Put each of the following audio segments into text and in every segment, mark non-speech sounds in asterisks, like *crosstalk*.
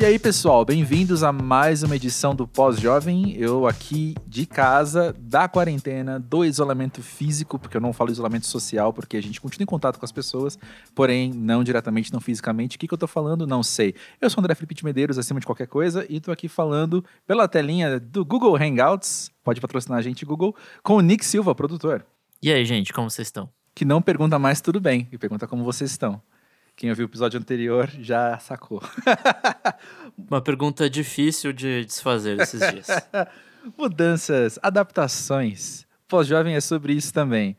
E aí, pessoal, bem-vindos a mais uma edição do Pós-Jovem. Eu aqui de casa, da quarentena, do isolamento físico, porque eu não falo isolamento social, porque a gente continua em contato com as pessoas, porém, não diretamente, não fisicamente. O que, que eu tô falando? Não sei. Eu sou André Felipe de Medeiros, acima de qualquer coisa, e tô aqui falando pela telinha do Google Hangouts, pode patrocinar a gente, Google, com o Nick Silva, produtor. E aí, gente, como vocês estão? Que não pergunta mais tudo bem, e pergunta como vocês estão. Quem ouviu o episódio anterior já sacou. *laughs* Uma pergunta difícil de desfazer esses dias. *laughs* Mudanças, adaptações. Pós-jovem é sobre isso também.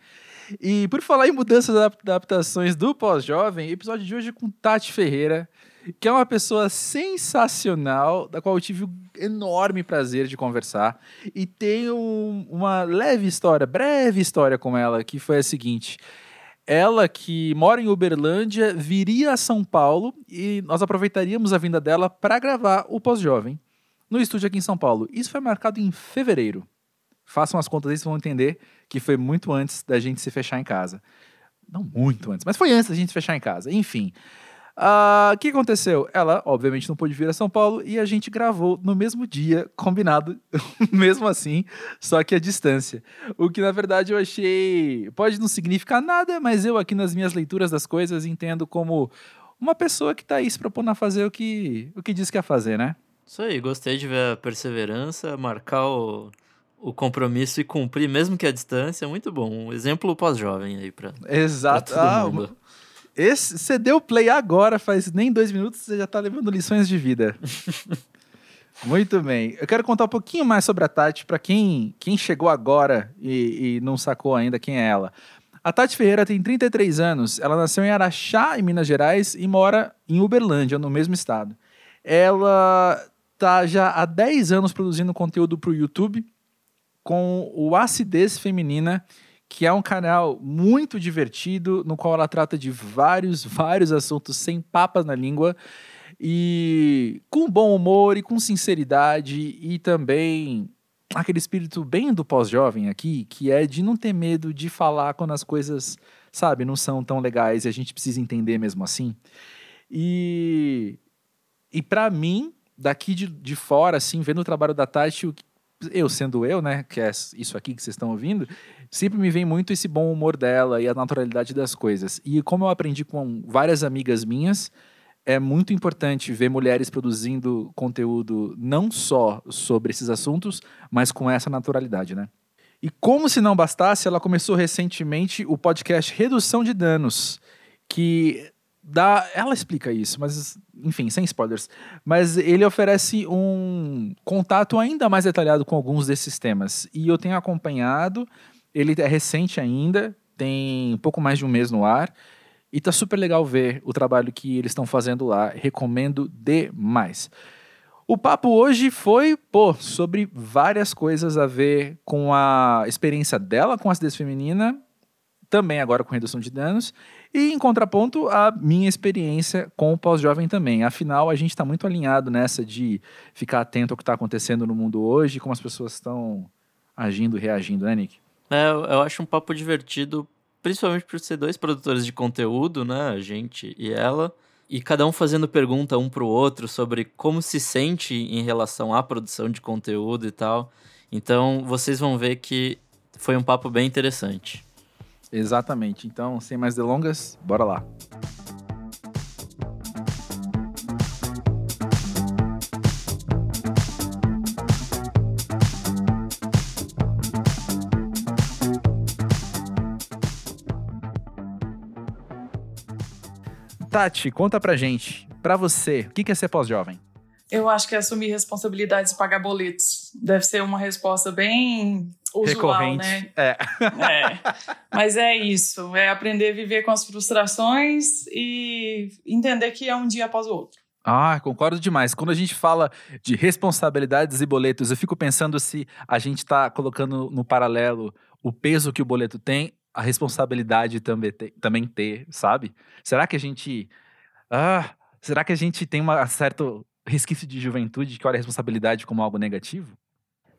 E por falar em mudanças e adaptações do pós-jovem, episódio de hoje é com Tati Ferreira, que é uma pessoa sensacional, da qual eu tive o enorme prazer de conversar. E tenho uma leve história, breve história com ela, que foi a seguinte ela que mora em Uberlândia viria a São Paulo e nós aproveitaríamos a vinda dela para gravar o Pós-Jovem no estúdio aqui em São Paulo. Isso foi marcado em fevereiro. Façam as contas aí, vocês vão entender que foi muito antes da gente se fechar em casa. Não muito antes, mas foi antes da gente se fechar em casa. Enfim, Uh, o que aconteceu? Ela, obviamente, não pôde vir a São Paulo e a gente gravou no mesmo dia, combinado, *laughs* mesmo assim, só que a distância. O que, na verdade, eu achei. Pode não significar nada, mas eu, aqui nas minhas leituras das coisas, entendo como uma pessoa que está aí se propondo a fazer o que, o que diz que ia fazer, né? Isso aí, gostei de ver a perseverança, marcar o, o compromisso e cumprir, mesmo que a distância, muito bom. Um exemplo pós-jovem aí para Exato. Pra todo ah, mundo. Esse, você deu play agora, faz nem dois minutos, você já está levando lições de vida. *laughs* Muito bem. Eu quero contar um pouquinho mais sobre a Tati para quem, quem chegou agora e, e, não sacou ainda quem é ela. A Tati Ferreira tem 33 anos. Ela nasceu em Araxá, em Minas Gerais, e mora em Uberlândia, no mesmo estado. Ela tá já há 10 anos produzindo conteúdo para o YouTube com o Acidez Feminina que é um canal muito divertido, no qual ela trata de vários, vários assuntos sem papas na língua e com bom humor e com sinceridade e também aquele espírito bem do pós-jovem aqui, que é de não ter medo de falar quando as coisas, sabe, não são tão legais e a gente precisa entender mesmo assim. E e para mim, daqui de, de fora, assim, vendo o trabalho da Tati, eu sendo eu, né, que é isso aqui que vocês estão ouvindo, sempre me vem muito esse bom humor dela e a naturalidade das coisas. E como eu aprendi com várias amigas minhas, é muito importante ver mulheres produzindo conteúdo não só sobre esses assuntos, mas com essa naturalidade, né? E como se não bastasse, ela começou recentemente o podcast Redução de Danos, que dá, ela explica isso, mas enfim, sem spoilers. Mas ele oferece um contato ainda mais detalhado com alguns desses temas. E eu tenho acompanhado, ele é recente ainda, tem pouco mais de um mês no ar. E tá super legal ver o trabalho que eles estão fazendo lá. Recomendo demais. O papo hoje foi, pô, sobre várias coisas a ver com a experiência dela com a acidez feminina, também agora com redução de danos, e em contraponto, a minha experiência com o pós-jovem também. Afinal, a gente está muito alinhado nessa de ficar atento ao que está acontecendo no mundo hoje, como as pessoas estão agindo reagindo, né, Nick? É, eu acho um papo divertido, principalmente por ser dois produtores de conteúdo, né, a gente e ela, e cada um fazendo pergunta um para o outro sobre como se sente em relação à produção de conteúdo e tal. Então, vocês vão ver que foi um papo bem interessante. Exatamente. Então, sem mais delongas, bora lá. Tati, conta pra gente, pra você, o que é ser pós-jovem? Eu acho que é assumir responsabilidades e pagar boletos. Deve ser uma resposta bem usual, Recorrente. né? É. é. *laughs* Mas é isso. É aprender a viver com as frustrações e entender que é um dia após o outro. Ah, concordo demais. Quando a gente fala de responsabilidades e boletos, eu fico pensando se a gente está colocando no paralelo o peso que o boleto tem, a responsabilidade também, ter, também ter, sabe? Será que a gente. Ah, será que a gente tem uma certo resquício de juventude que olha a responsabilidade como algo negativo?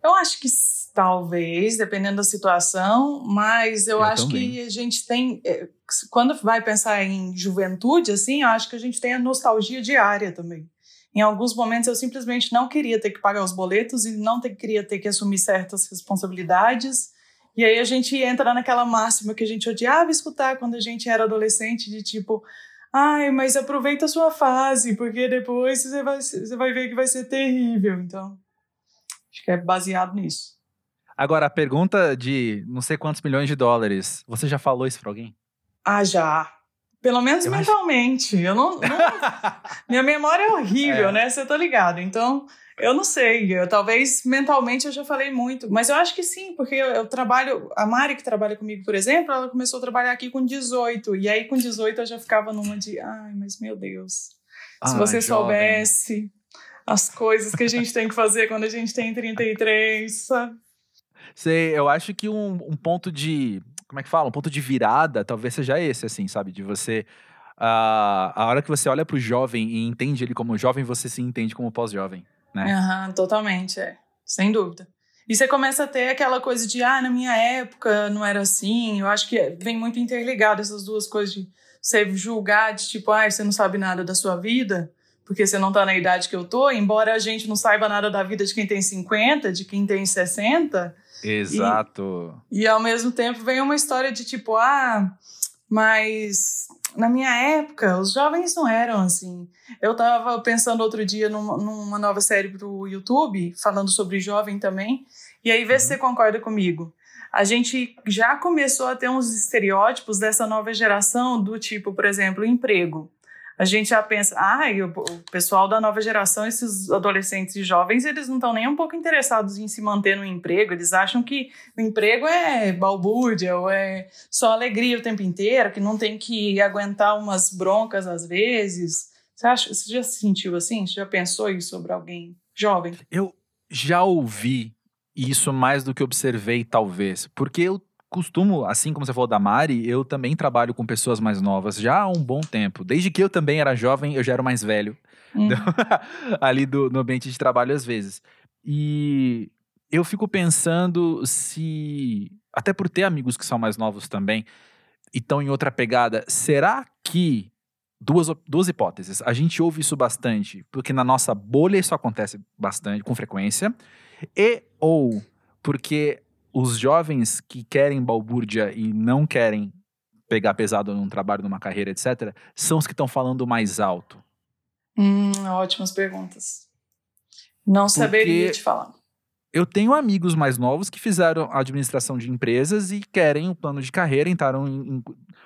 Eu acho que talvez, dependendo da situação, mas eu, eu acho também. que a gente tem. Eh, quando vai pensar em juventude, assim, eu acho que a gente tem a nostalgia diária também. Em alguns momentos eu simplesmente não queria ter que pagar os boletos e não ter, queria ter que assumir certas responsabilidades. E aí a gente entra naquela máxima que a gente odiava escutar quando a gente era adolescente, de tipo, ai, mas aproveita a sua fase, porque depois você vai, você vai ver que vai ser terrível. Então, acho que é baseado nisso. Agora, a pergunta de não sei quantos milhões de dólares, você já falou isso pra alguém? Ah, já. Pelo menos eu mentalmente. Acho... Eu não, não... *laughs* Minha memória é horrível, é. né? Você tá ligado. Então, eu não sei. Eu, talvez mentalmente eu já falei muito. Mas eu acho que sim, porque eu, eu, trabalho. A Mari, que trabalha comigo, por exemplo, ela começou a trabalhar aqui com 18. E aí, com 18, eu já ficava numa de. Ai, mas meu Deus. Se ah, você jovem. soubesse as coisas que a gente tem que fazer quando a gente tem 33, sabe? Sei, eu acho que um, um ponto de como é que fala? Um ponto de virada talvez seja esse, assim, sabe? De você. Uh, a hora que você olha pro jovem e entende ele como jovem, você se entende como pós-jovem, né? Uhum, totalmente, é. Sem dúvida. E você começa a ter aquela coisa de, ah, na minha época não era assim. Eu acho que vem muito interligado essas duas coisas de você julgar, de tipo, ah, você não sabe nada da sua vida, porque você não tá na idade que eu tô. Embora a gente não saiba nada da vida de quem tem 50, de quem tem 60, Exato. E, e ao mesmo tempo vem uma história de tipo, ah, mas na minha época os jovens não eram assim. Eu tava pensando outro dia numa, numa nova série pro YouTube, falando sobre jovem também, e aí vê uhum. se você concorda comigo. A gente já começou a ter uns estereótipos dessa nova geração do tipo, por exemplo, emprego a gente já pensa, ah, o pessoal da nova geração, esses adolescentes e jovens, eles não estão nem um pouco interessados em se manter no emprego, eles acham que o emprego é balbúrdia ou é só alegria o tempo inteiro, que não tem que aguentar umas broncas às vezes. Você, acha, você já se sentiu assim? Você já pensou isso sobre alguém jovem? Eu já ouvi isso mais do que observei, talvez, porque eu costumo, assim como você falou da Mari, eu também trabalho com pessoas mais novas já há um bom tempo. Desde que eu também era jovem, eu já era mais velho. Hum. *laughs* ali do, no ambiente de trabalho às vezes. E eu fico pensando se, até por ter amigos que são mais novos também e estão em outra pegada, será que duas, duas hipóteses. A gente ouve isso bastante, porque na nossa bolha isso acontece bastante, com frequência, e ou porque os jovens que querem balbúrdia e não querem pegar pesado num trabalho, numa carreira, etc., são os que estão falando mais alto? Hum, ótimas perguntas. Não Porque saberia te falar. Eu tenho amigos mais novos que fizeram administração de empresas e querem um plano de carreira, entraram em,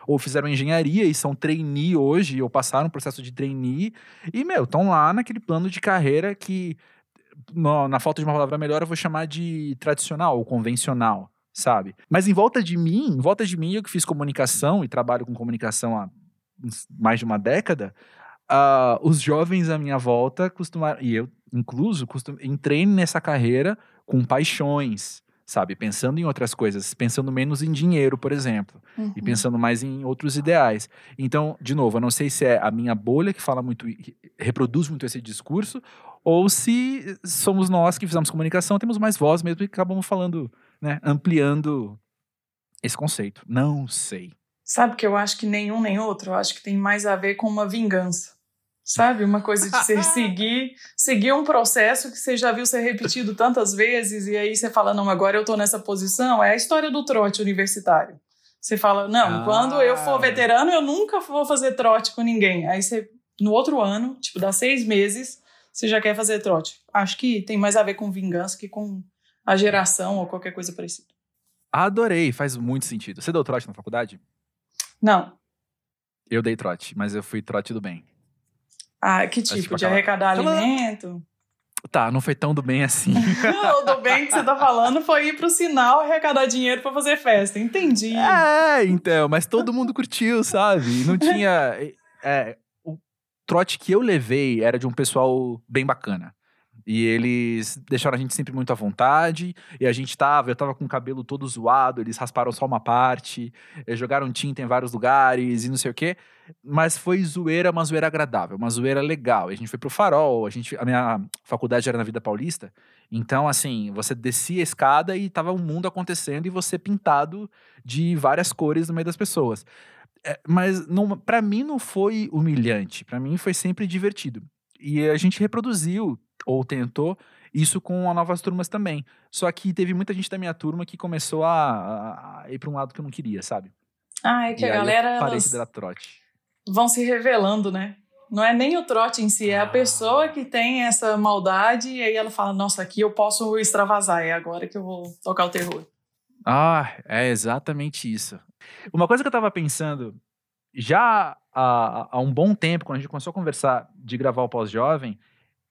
ou fizeram engenharia e são trainee hoje, ou passaram um processo de trainee, e, meu, estão lá naquele plano de carreira que no, na falta de uma palavra melhor, eu vou chamar de tradicional ou convencional, sabe? Mas em volta de mim, em volta de mim, eu que fiz comunicação e trabalho com comunicação há mais de uma década, uh, os jovens à minha volta costumaram, e eu incluso, costum, entrei nessa carreira com paixões, sabe? Pensando em outras coisas, pensando menos em dinheiro, por exemplo, uhum. e pensando mais em outros ideais. Então, de novo, eu não sei se é a minha bolha que fala muito, reproduz muito esse discurso, ou se somos nós que fizemos comunicação, temos mais voz mesmo e acabamos falando, né, ampliando esse conceito. Não sei. Sabe que eu acho que nenhum nem outro, eu acho que tem mais a ver com uma vingança. Sabe? Uma coisa de você *laughs* seguir, seguir um processo que você já viu ser repetido tantas vezes, e aí você fala, não, agora eu tô nessa posição. É a história do trote universitário. Você fala, não, ah. quando eu for veterano, eu nunca vou fazer trote com ninguém. Aí você, no outro ano, tipo, dá seis meses, você já quer fazer trote. Acho que tem mais a ver com vingança que com a geração ou qualquer coisa parecida. Adorei, faz muito sentido. Você deu trote na faculdade? Não. Eu dei trote, mas eu fui trote do bem. Ah, que tipo? de arrecadar alimento? Tá, não foi tão do bem assim. *laughs* o do bem que você tá falando foi ir pro sinal arrecadar dinheiro para fazer festa. Entendi. É, então, mas todo mundo curtiu, sabe? Não tinha. É, trote que eu levei era de um pessoal bem bacana. E eles deixaram a gente sempre muito à vontade. E a gente tava, eu tava com o cabelo todo zoado, eles rasparam só uma parte, jogaram tinta em vários lugares e não sei o quê. Mas foi zoeira, uma zoeira agradável, uma zoeira legal. E a gente foi pro farol, a, gente, a minha faculdade era na Vida Paulista. Então, assim, você descia a escada e tava um mundo acontecendo e você pintado de várias cores no meio das pessoas. É, mas para mim não foi humilhante, para mim foi sempre divertido. E a gente reproduziu, ou tentou, isso com as novas turmas também. Só que teve muita gente da minha turma que começou a, a ir para um lado que eu não queria, sabe? Ah, é que e a galera parei de dar trote. vão se revelando, né? Não é nem o trote em si, é a Ah. pessoa que tem essa maldade e aí ela fala: Nossa, aqui eu posso extravasar, é agora que eu vou tocar o terror. Ah, é exatamente isso. Uma coisa que eu tava pensando, já há, há um bom tempo, quando a gente começou a conversar de gravar o pós-jovem,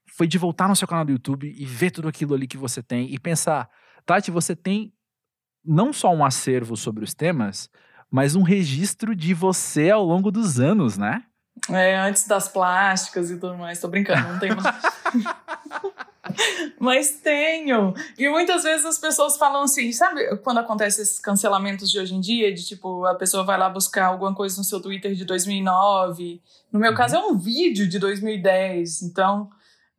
foi de voltar no seu canal do YouTube e ver tudo aquilo ali que você tem e pensar, Tati, você tem não só um acervo sobre os temas, mas um registro de você ao longo dos anos, né? É, antes das plásticas e tudo mais. Tô brincando, não tenho. *laughs* Mas tenho. E muitas vezes as pessoas falam assim, sabe quando acontece esses cancelamentos de hoje em dia, de tipo, a pessoa vai lá buscar alguma coisa no seu Twitter de 2009. No meu Uhum. caso é um vídeo de 2010, então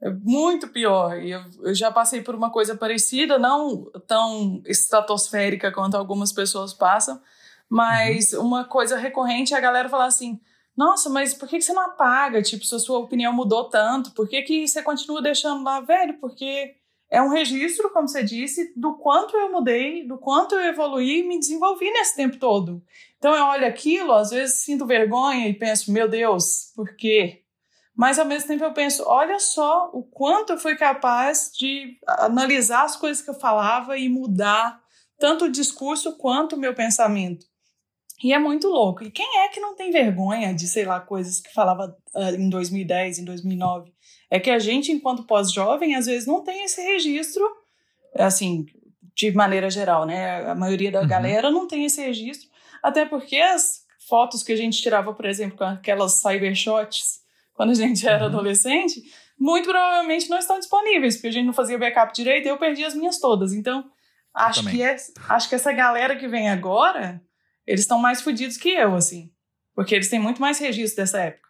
é muito pior. E eu, eu já passei por uma coisa parecida, não tão estratosférica quanto algumas pessoas passam, mas uma coisa recorrente é a galera falar assim: nossa, mas por que que você não apaga? Tipo, se a sua opinião mudou tanto, por que, que você continua deixando lá, velho? Porque é um registro, como você disse, do quanto eu mudei, do quanto eu evoluí e me desenvolvi nesse tempo todo. Então eu olho aquilo, às vezes sinto vergonha e penso, meu Deus, por quê? Mas ao mesmo tempo eu penso, olha só o quanto eu fui capaz de analisar as coisas que eu falava e mudar tanto o discurso quanto o meu pensamento. E é muito louco. E quem é que não tem vergonha de, sei lá, coisas que falava uh, em 2010, em 2009? É que a gente, enquanto pós-jovem, às vezes não tem esse registro, assim, de maneira geral, né? A maioria da Uhum. galera não tem esse registro, até porque as fotos que a gente tirava, por exemplo, com aquelas cybershots, quando a gente era Uhum. adolescente, muito provavelmente não estão disponíveis, porque a gente não fazia backup direito e eu perdi as minhas todas. Então, acho também. que, é, acho que essa galera que vem agora, eles estão mais fodidos que eu, assim. Porque eles têm muito mais registro dessa época.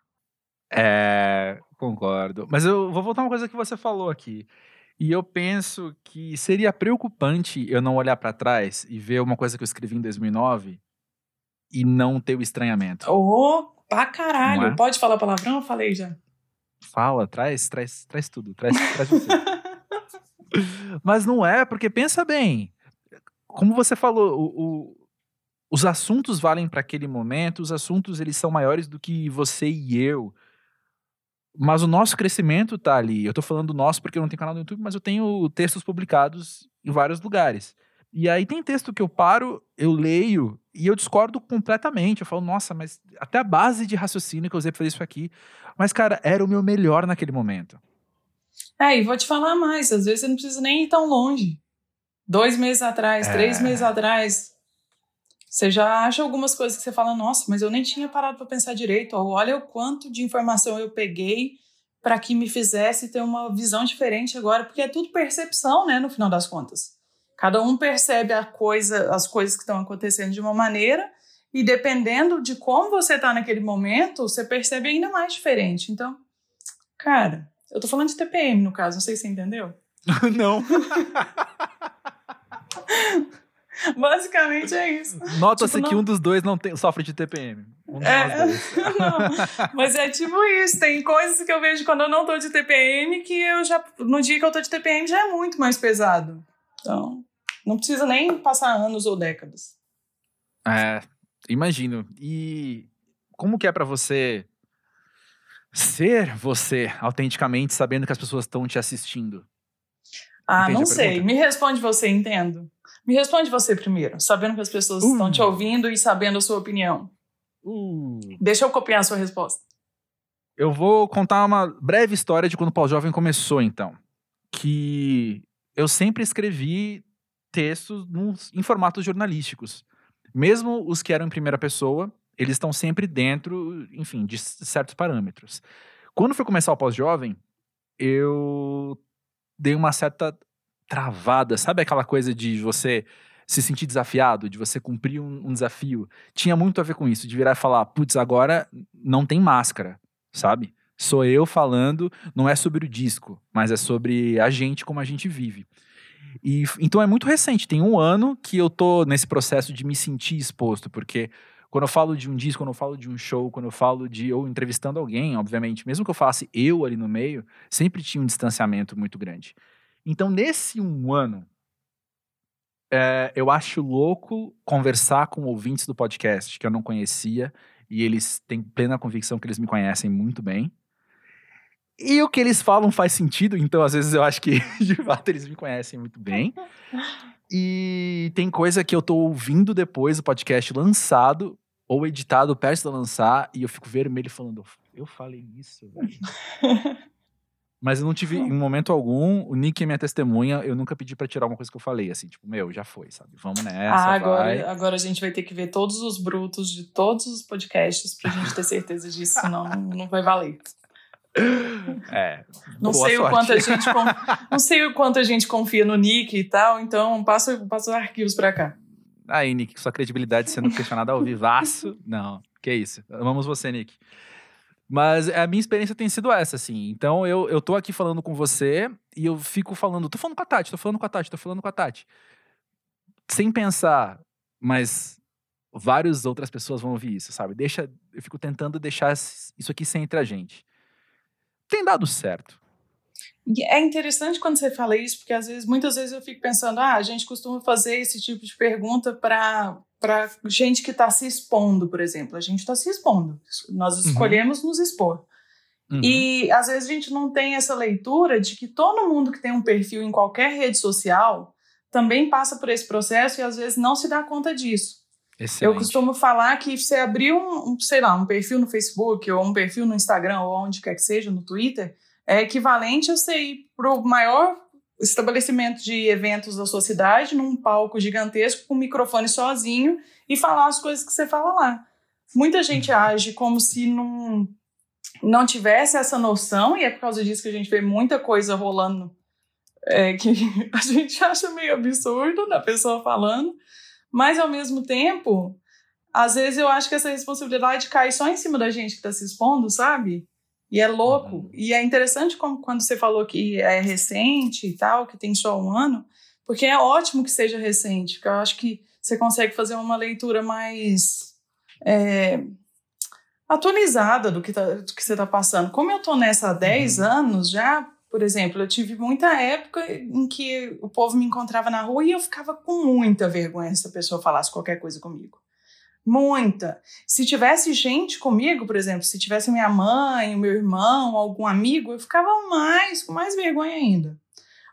É, concordo. Mas eu vou voltar uma coisa que você falou aqui. E eu penso que seria preocupante eu não olhar pra trás e ver uma coisa que eu escrevi em 2009 e não ter o estranhamento. Oh, pra caralho. É? Pode falar palavrão? Eu falei já. Fala, traz, traz, traz tudo, traz, traz você. *laughs* Mas não é, porque pensa bem. Como você falou, o- o- os assuntos valem para aquele momento, os assuntos eles são maiores do que você e eu. Mas o nosso crescimento tá ali. Eu tô falando nosso porque eu não tenho canal no YouTube, mas eu tenho textos publicados em vários lugares. E aí tem texto que eu paro, eu leio e eu discordo completamente. Eu falo, nossa, mas até a base de raciocínio que eu usei pra fazer isso aqui. Mas, cara, era o meu melhor naquele momento. É, e vou te falar mais. Às vezes você não precisa nem ir tão longe. Dois meses atrás, É. três meses atrás, você já acha algumas coisas que você fala, nossa, mas eu nem tinha parado para pensar direito. Ou olha o quanto de informação eu peguei para que me fizesse ter uma visão diferente agora, porque é tudo percepção, né, no final das contas. Cada um percebe a coisa, as coisas que estão acontecendo de uma maneira, e dependendo de como você está naquele momento, você percebe ainda mais diferente. Então, cara, eu tô falando de TPM no caso, não sei se você entendeu. *laughs* não. *laughs* *laughs* Basicamente é isso. Nota-se Tipo, que não- um dos dois não tem, sofre de TPM. Um É, *laughs* não, mas é tipo isso. Tem coisas que eu vejo quando eu não tô de TPM que eu já. No dia que eu tô de TPM já é muito mais pesado. Então, não precisa nem passar anos ou décadas. É, imagino. E como que é pra você ser você autenticamente, sabendo que as pessoas estão te assistindo? Ah, Entende não sei. Me responde você, entendo. Me responde você primeiro, sabendo que as pessoas Uh. estão te ouvindo e sabendo a sua opinião. Uh, Deixa eu copiar a sua resposta. eu vou contar uma breve história de quando o Pós-Jovem começou, então. Que eu sempre escrevi textos em formatos jornalísticos. Mesmo os que eram em primeira pessoa, eles estão sempre dentro, enfim, de certos parâmetros. Quando foi começar o Pós-Jovem, eu dei uma certa travada. Sabe aquela coisa de você se sentir desafiado, de você cumprir um, um desafio? Tinha muito a ver com isso, de virar e falar, putz, agora não tem máscara, sabe? Sou eu falando, não é sobre o disco, mas é sobre a gente, como a gente vive. E então é muito recente, tem um ano que eu tô nesse processo de me sentir exposto, porque Quando eu falo de um disco, quando eu falo de um show, quando eu falo de ou entrevistando alguém, obviamente, mesmo que eu falasse eu ali no meio, sempre tinha um distanciamento muito grande. Então, nesse um ano, é, eu acho louco conversar com ouvintes do podcast que eu não conhecia e eles têm plena convicção que eles me conhecem muito bem. E o que eles falam faz sentido, então às vezes eu acho que *laughs* de fato eles me conhecem muito bem. E tem coisa que eu tô ouvindo depois do podcast lançado ou editado perto de lançar e eu fico vermelho falando, eu falei isso, velho. *laughs* Mas eu não tive, em momento algum, o Nick é minha testemunha, eu nunca pedi para tirar uma coisa que eu falei, assim, tipo, meu, já foi, sabe? Vamos nessa, ah, agora, vai. agora a gente vai ter que ver todos os brutos de todos os podcasts pra gente ter certeza disso, senão não vai valer. É. Não sei, o quanto a gente, não sei o quanto a gente confia no Nick e tal, então passa, passa os arquivos pra cá. Aí, Nick, sua credibilidade sendo questionada ao vivaço. Não, que isso. Amamos você, Nick. Mas a minha experiência tem sido essa, assim. Então eu, eu tô aqui falando com você e eu fico falando, tô falando com a Tati, tô falando com a Tati, tô falando com a Tati. Sem pensar, mas várias outras pessoas vão ouvir isso, sabe? Deixa, eu fico tentando deixar isso aqui sem entre a gente. Tem dado certo. É interessante quando você fala isso, porque às vezes, muitas vezes eu fico pensando, ah, a gente costuma fazer esse tipo de pergunta para para gente que está se expondo, por exemplo. A gente está se expondo. Nós uhum. escolhemos uhum. nos expor. Uhum. E às vezes a gente não tem essa leitura de que todo mundo que tem um perfil em qualquer rede social também passa por esse processo e às vezes não se dá conta disso. Excelente. Eu costumo falar que você abrir um, um, sei lá, um perfil no Facebook ou um perfil no Instagram ou onde quer que seja, no Twitter, é equivalente a você ir para o maior estabelecimento de eventos da sua cidade, num palco gigantesco, com um microfone sozinho e falar as coisas que você fala lá. Muita gente age como se não, não tivesse essa noção, e é por causa disso que a gente vê muita coisa rolando é, que *laughs* a gente acha meio absurdo da pessoa falando, mas ao mesmo tempo, às vezes eu acho que essa responsabilidade cai só em cima da gente que está se expondo, sabe? E é louco. Uhum. E é interessante como, quando você falou que é recente e tal, que tem só um ano, porque é ótimo que seja recente, porque eu acho que você consegue fazer uma leitura mais é, atualizada do que, tá, do que você está passando. Como eu estou nessa há 10 uhum. anos já, por exemplo, eu tive muita época em que o povo me encontrava na rua e eu ficava com muita vergonha se a pessoa falasse qualquer coisa comigo. Muita. Se tivesse gente comigo, por exemplo, se tivesse minha mãe, o meu irmão, algum amigo, eu ficava mais, com mais vergonha ainda.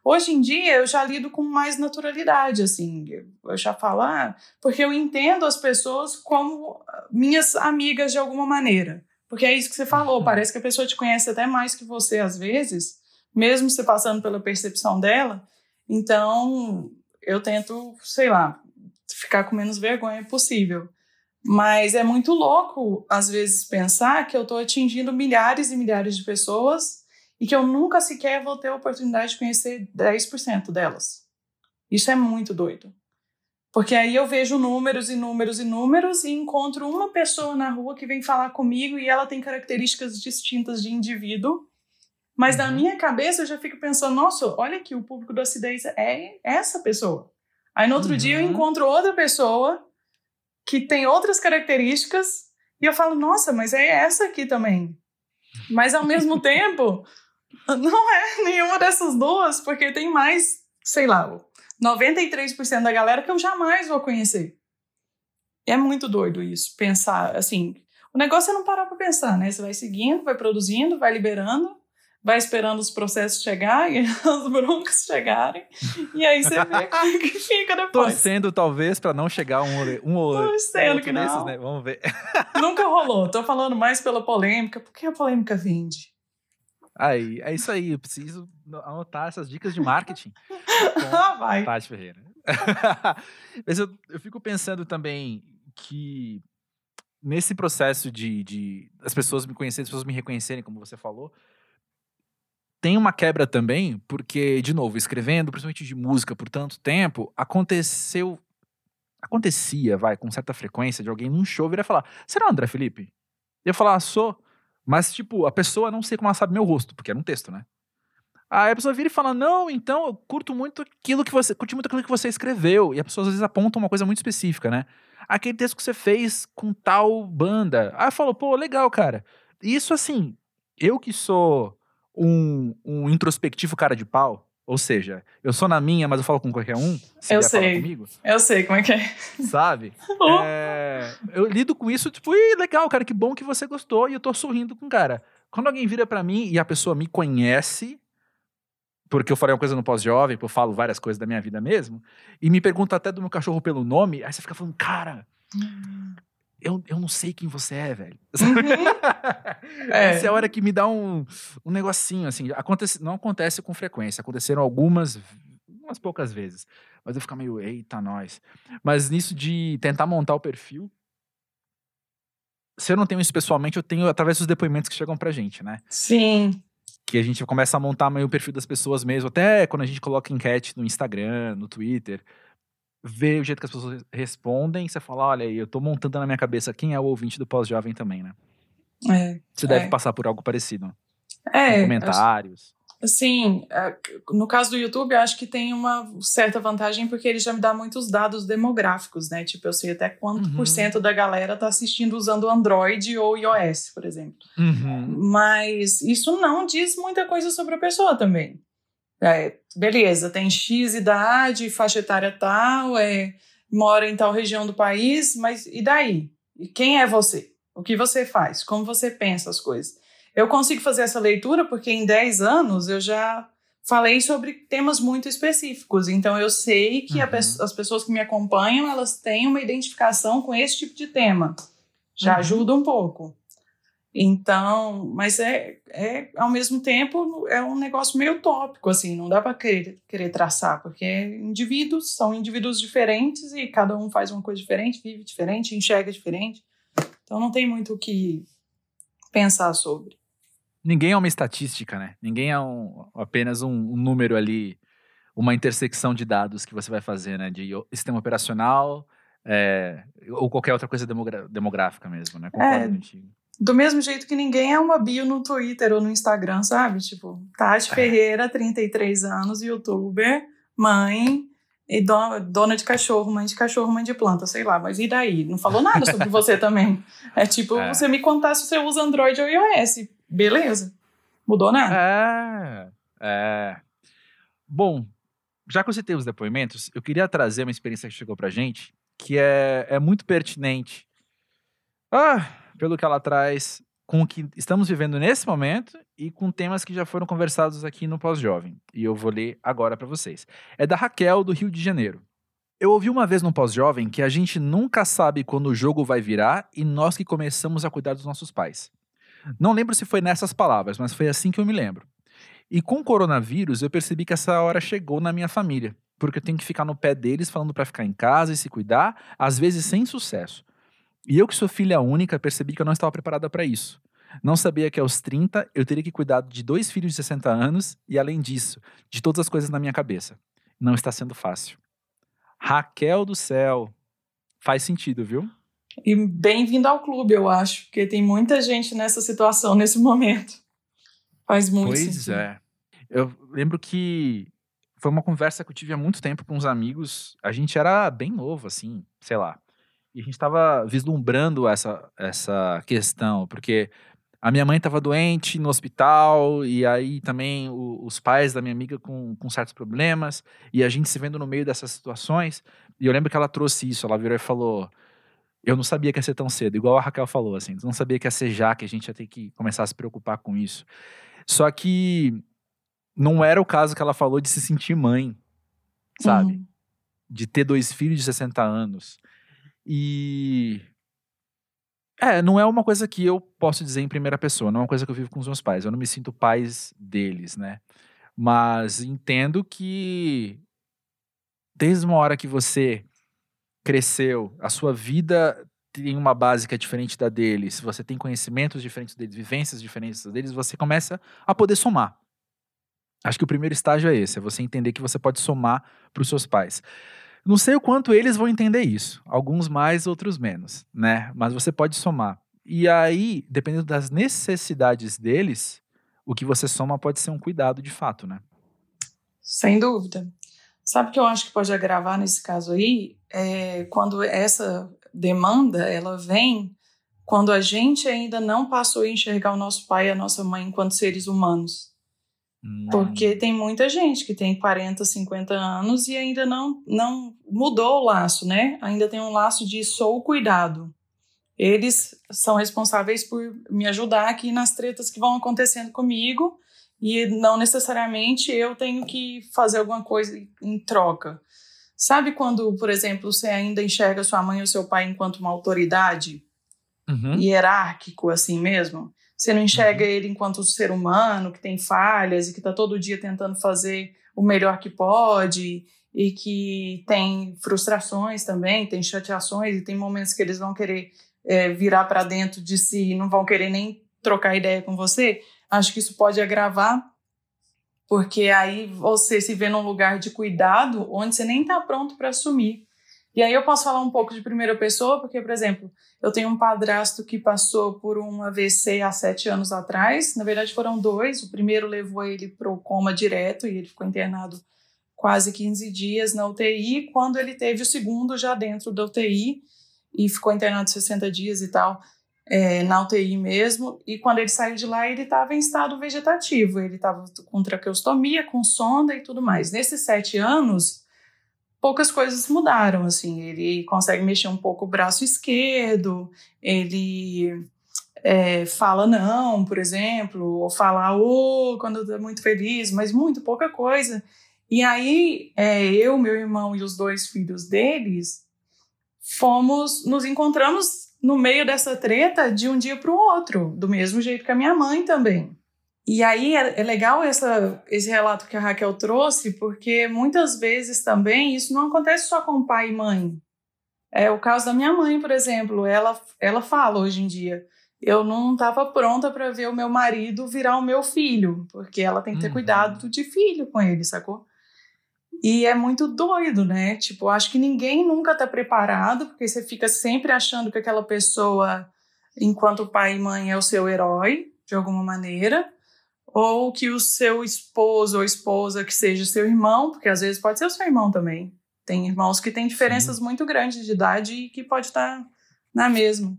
Hoje em dia eu já lido com mais naturalidade, assim. Eu já falo, ah, porque eu entendo as pessoas como minhas amigas de alguma maneira. Porque é isso que você falou, parece que a pessoa te conhece até mais que você às vezes, mesmo você passando pela percepção dela. Então, eu tento, sei lá, ficar com menos vergonha possível. Mas é muito louco, às vezes, pensar que eu estou atingindo milhares e milhares de pessoas e que eu nunca sequer vou ter a oportunidade de conhecer 10% delas. Isso é muito doido. Porque aí eu vejo números e números e números e encontro uma pessoa na rua que vem falar comigo e ela tem características distintas de indivíduo. Mas uhum. na minha cabeça eu já fico pensando, nossa, olha aqui, o público do acidez é essa pessoa. Aí no outro uhum. dia eu encontro outra pessoa que tem outras características e eu falo, nossa, mas é essa aqui também. Mas ao mesmo *laughs* tempo, não é nenhuma dessas duas, porque tem mais, sei lá, 93% da galera que eu jamais vou conhecer. É muito doido isso, pensar assim. O negócio é não parar para pensar, né? Você vai seguindo, vai produzindo, vai liberando vai esperando os processos chegarem, *laughs* as broncas chegarem, e aí você vê *laughs* como é que fica depois. Torcendo, talvez, para não chegar um, um ou Torcendo que não. Desses, né? Vamos ver. *laughs* Nunca rolou. Tô falando mais pela polêmica, porque a polêmica vende. Aí, é isso aí. Eu preciso anotar essas dicas de marketing. ah, vai. Tati Ferreira. Mas eu, eu fico pensando também que nesse processo de, de as pessoas me conhecerem, as pessoas me reconhecerem, como você falou, tem uma quebra também, porque, de novo, escrevendo, principalmente de música por tanto tempo, aconteceu. Acontecia, vai, com certa frequência, de alguém num show virar falar: Será o André Felipe? Eu ia falar, ah, sou. Mas, tipo, a pessoa não sei como ela sabe meu rosto, porque era um texto, né? Aí a pessoa vira e fala: Não, então eu curto muito aquilo que você. Curti muito aquilo que você escreveu. E a pessoa às vezes aponta uma coisa muito específica, né? Aquele texto que você fez com tal banda. Aí eu falo, pô, legal, cara. Isso assim, eu que sou um, um introspectivo cara de pau, ou seja, eu sou na minha, mas eu falo com qualquer um. eu sei. Comigo, eu sei como é que é. Sabe? *laughs* Oh. É, eu lido com isso, tipo, legal, cara, que bom que você gostou. E eu tô sorrindo com o cara. Quando alguém vira para mim e a pessoa me conhece, porque eu falei uma coisa no pós-jovem, eu falo várias coisas da minha vida mesmo, e me pergunta até do meu cachorro pelo nome, aí você fica falando, cara. Eu, eu não sei quem você é, velho. *laughs* Uhum. é. Essa é a hora que me dá um, um negocinho, assim, acontece, não acontece com frequência, aconteceram algumas, umas poucas vezes, mas eu fico meio, eita, nós. Mas nisso de tentar montar o perfil, se eu não tenho isso pessoalmente, eu tenho através dos depoimentos que chegam pra gente, né? Sim que a gente começa a montar meio o perfil das pessoas mesmo, até quando a gente coloca enquete no Instagram, no Twitter, ver o jeito que as pessoas respondem, você fala, olha aí, eu tô montando na minha cabeça quem é o ouvinte do pós-jovem também, né? É, você deve é. passar por algo parecido. É. comentários. Sim, é, no caso do YouTube, eu acho que tem uma certa vantagem porque ele já me dá muitos dados demográficos, né? Tipo, eu sei até quanto uhum. por cento da galera tá assistindo usando Android ou iOS, por exemplo. Uhum. Mas isso não diz muita coisa sobre a pessoa também. É, beleza, tem X idade, faixa etária tal, é, mora em tal região do país, mas e daí? E quem é você? O que você faz? Como você pensa as coisas? Eu consigo fazer essa leitura porque em 10 anos eu já falei sobre temas muito específicos. Então eu sei que uhum. as pessoas que me acompanham, elas têm uma identificação com esse tipo de tema. Já uhum. ajuda um pouco. Então, mas é, é ao mesmo tempo é um negócio meio tópico assim, não dá para querer, querer traçar, porque indivíduos são indivíduos diferentes e cada um faz uma coisa diferente, vive diferente, enxerga diferente. Então não tem muito o que pensar sobre. Ninguém é uma estatística, né? Ninguém é um, apenas um, um, número ali, uma intersecção de dados que você vai fazer, né? De sistema operacional é, ou qualquer outra coisa demográfica mesmo, né? Concordo é, contigo. Do mesmo jeito que ninguém é uma bio no Twitter ou no Instagram, sabe? Tipo, Tati é. Ferreira, 33 anos, youtuber, mãe, e dona, dona de cachorro, mãe de cachorro, mãe de planta, sei lá, mas e daí? Não falou nada sobre *laughs* você também. É tipo é. você me contar se você usa Android ou iOS beleza. Mudou nada. É, é. Bom, já que você tem os depoimentos, eu queria trazer uma experiência que chegou pra gente, que é, é muito pertinente. Ah, pelo que ela traz com o que estamos vivendo nesse momento e com temas que já foram conversados aqui no Pós-Jovem. E eu vou ler agora para vocês. É da Raquel, do Rio de Janeiro. Eu ouvi uma vez no Pós-Jovem que a gente nunca sabe quando o jogo vai virar e nós que começamos a cuidar dos nossos pais. Não lembro se foi nessas palavras, mas foi assim que eu me lembro. E com o coronavírus, eu percebi que essa hora chegou na minha família, porque eu tenho que ficar no pé deles falando para ficar em casa e se cuidar, às vezes sem sucesso. E eu que sou filha única, percebi que eu não estava preparada para isso. Não sabia que aos 30 eu teria que cuidar de dois filhos de 60 anos e, além disso, de todas as coisas na minha cabeça. Não está sendo fácil. Raquel do céu. Faz sentido, viu? E bem-vindo ao clube, eu acho, porque tem muita gente nessa situação nesse momento. Faz muito pois sentido. Pois é. Eu lembro que foi uma conversa que eu tive há muito tempo com uns amigos. A gente era bem novo, assim, sei lá. E a gente estava vislumbrando essa, essa questão, porque a minha mãe estava doente no hospital, e aí também o, os pais da minha amiga com, com certos problemas, e a gente se vendo no meio dessas situações. E eu lembro que ela trouxe isso, ela virou e falou: eu não sabia que ia ser tão cedo, igual a Raquel falou, assim, não sabia que ia ser já, que a gente ia ter que começar a se preocupar com isso. Só que não era o caso que ela falou de se sentir mãe, sabe? Uhum. De ter dois filhos de 60 anos. E. É, não é uma coisa que eu posso dizer em primeira pessoa, não é uma coisa que eu vivo com os meus pais. Eu não me sinto pais deles, né? Mas entendo que desde uma hora que você cresceu, a sua vida tem uma base que é diferente da deles, você tem conhecimentos diferentes deles, vivências diferentes deles, você começa a poder somar. Acho que o primeiro estágio é esse, é você entender que você pode somar para os seus pais. Não sei o quanto eles vão entender isso, alguns mais, outros menos, né? Mas você pode somar. E aí, dependendo das necessidades deles, o que você soma pode ser um cuidado de fato, né? Sem dúvida. Sabe o que eu acho que pode agravar nesse caso aí? É quando essa demanda ela vem quando a gente ainda não passou a enxergar o nosso pai e a nossa mãe enquanto seres humanos. Hum. Porque tem muita gente que tem 40, 50 anos e ainda não, não mudou o laço, né? Ainda tem um laço de sou cuidado. Eles são responsáveis por me ajudar aqui nas tretas que vão acontecendo comigo e não necessariamente eu tenho que fazer alguma coisa em troca. Sabe quando, por exemplo, você ainda enxerga sua mãe ou seu pai enquanto uma autoridade uhum. hierárquico assim mesmo? Você não enxerga uhum. ele enquanto ser humano que tem falhas e que está todo dia tentando fazer o melhor que pode e que tem frustrações também, tem chateações e tem momentos que eles vão querer é, virar para dentro de si e não vão querer nem trocar ideia com você, acho que isso pode agravar, porque aí você se vê num lugar de cuidado onde você nem está pronto para assumir. E aí eu posso falar um pouco de primeira pessoa, porque, por exemplo, eu tenho um padrasto que passou por um AVC há sete anos atrás. Na verdade, foram dois. O primeiro levou ele para o coma direto e ele ficou internado quase 15 dias na UTI. Quando ele teve o segundo já dentro da UTI, e ficou internado 60 dias e tal, é, na UTI mesmo. E quando ele saiu de lá, ele estava em estado vegetativo, ele estava com traqueostomia, com sonda e tudo mais. Nesses sete anos, poucas coisas mudaram, assim, ele consegue mexer um pouco o braço esquerdo, ele é, fala não, por exemplo, ou fala ô oh, quando está muito feliz, mas muito pouca coisa. E aí, é, eu, meu irmão e os dois filhos deles, fomos, nos encontramos no meio dessa treta de um dia para o outro, do mesmo jeito que a minha mãe também. E aí é, é, legal essa, esse relato que a Raquel trouxe, porque muitas vezes também isso não acontece só com pai e mãe. É o caso da minha mãe, por exemplo. Ela, ela fala hoje em dia: eu não estava pronta para ver o meu marido virar o meu filho, porque ela tem que ter uhum. cuidado de filho com ele, sacou? E é muito doido, né? Tipo, acho que ninguém nunca tá preparado, porque você fica sempre achando que aquela pessoa, enquanto pai e mãe, é o seu herói, de alguma maneira, ou que o seu esposo ou esposa que seja seu irmão, porque às vezes pode ser o seu irmão também. Tem irmãos que têm diferenças Sim. muito grandes de idade e que pode estar tá na mesma.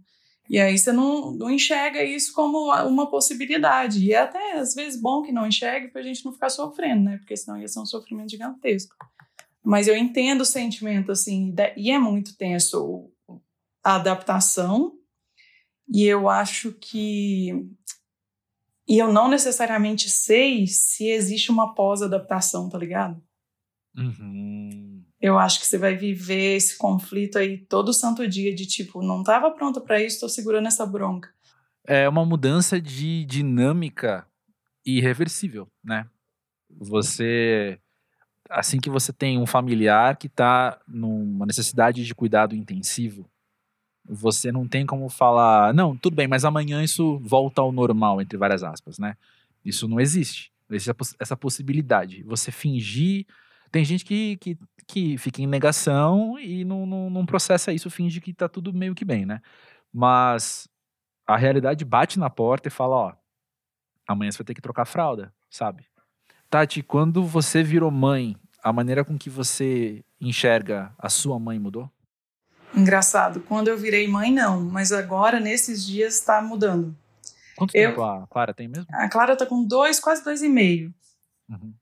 E aí você não, não enxerga isso como uma possibilidade. E é até às vezes bom que não enxergue para a gente não ficar sofrendo, né? Porque senão ia ser um sofrimento gigantesco. Mas eu entendo o sentimento, assim, e é muito tenso a adaptação. E eu acho que. E eu não necessariamente sei se existe uma pós-adaptação, tá ligado? Uhum eu acho que você vai viver esse conflito aí todo santo dia de tipo, não estava pronta para isso, estou segurando essa bronca. É uma mudança de dinâmica irreversível, né? Você assim que você tem um familiar que está numa necessidade de cuidado intensivo, você não tem como falar, não, tudo bem, mas amanhã isso volta ao normal, entre várias aspas, né? Isso não existe. Existe essa possibilidade. Você fingir tem gente que, que, que fica em negação e não, não, não processa isso, finge que tá tudo meio que bem, né? Mas a realidade bate na porta e fala, ó, amanhã você vai ter que trocar fralda, sabe? Tati, quando você virou mãe, a maneira com que você enxerga a sua mãe mudou? Engraçado, quando eu virei mãe, não, mas agora, nesses dias, está mudando. Quanto eu, tempo a Clara tem mesmo? A Clara tá com dois, quase dois e meio. Uhum.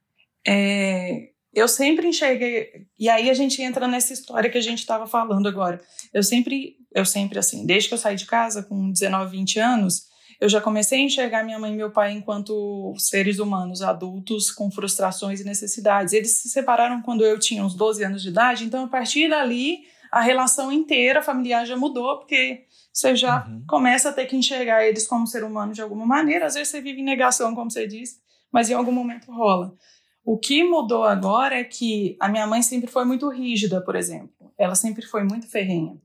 É, eu sempre enxerguei. E aí a gente entra nessa história que a gente estava falando agora. Eu sempre, eu sempre assim, desde que eu saí de casa com 19, 20 anos, eu já comecei a enxergar minha mãe e meu pai enquanto seres humanos, adultos com frustrações e necessidades. Eles se separaram quando eu tinha uns 12 anos de idade, então a partir dali a relação inteira familiar já mudou, porque você já uhum. começa a ter que enxergar eles como ser humano de alguma maneira. Às vezes você vive em negação, como você disse, mas em algum momento rola. O que mudou agora é que a minha mãe sempre foi muito rígida, por exemplo. Ela sempre foi muito ferrenha.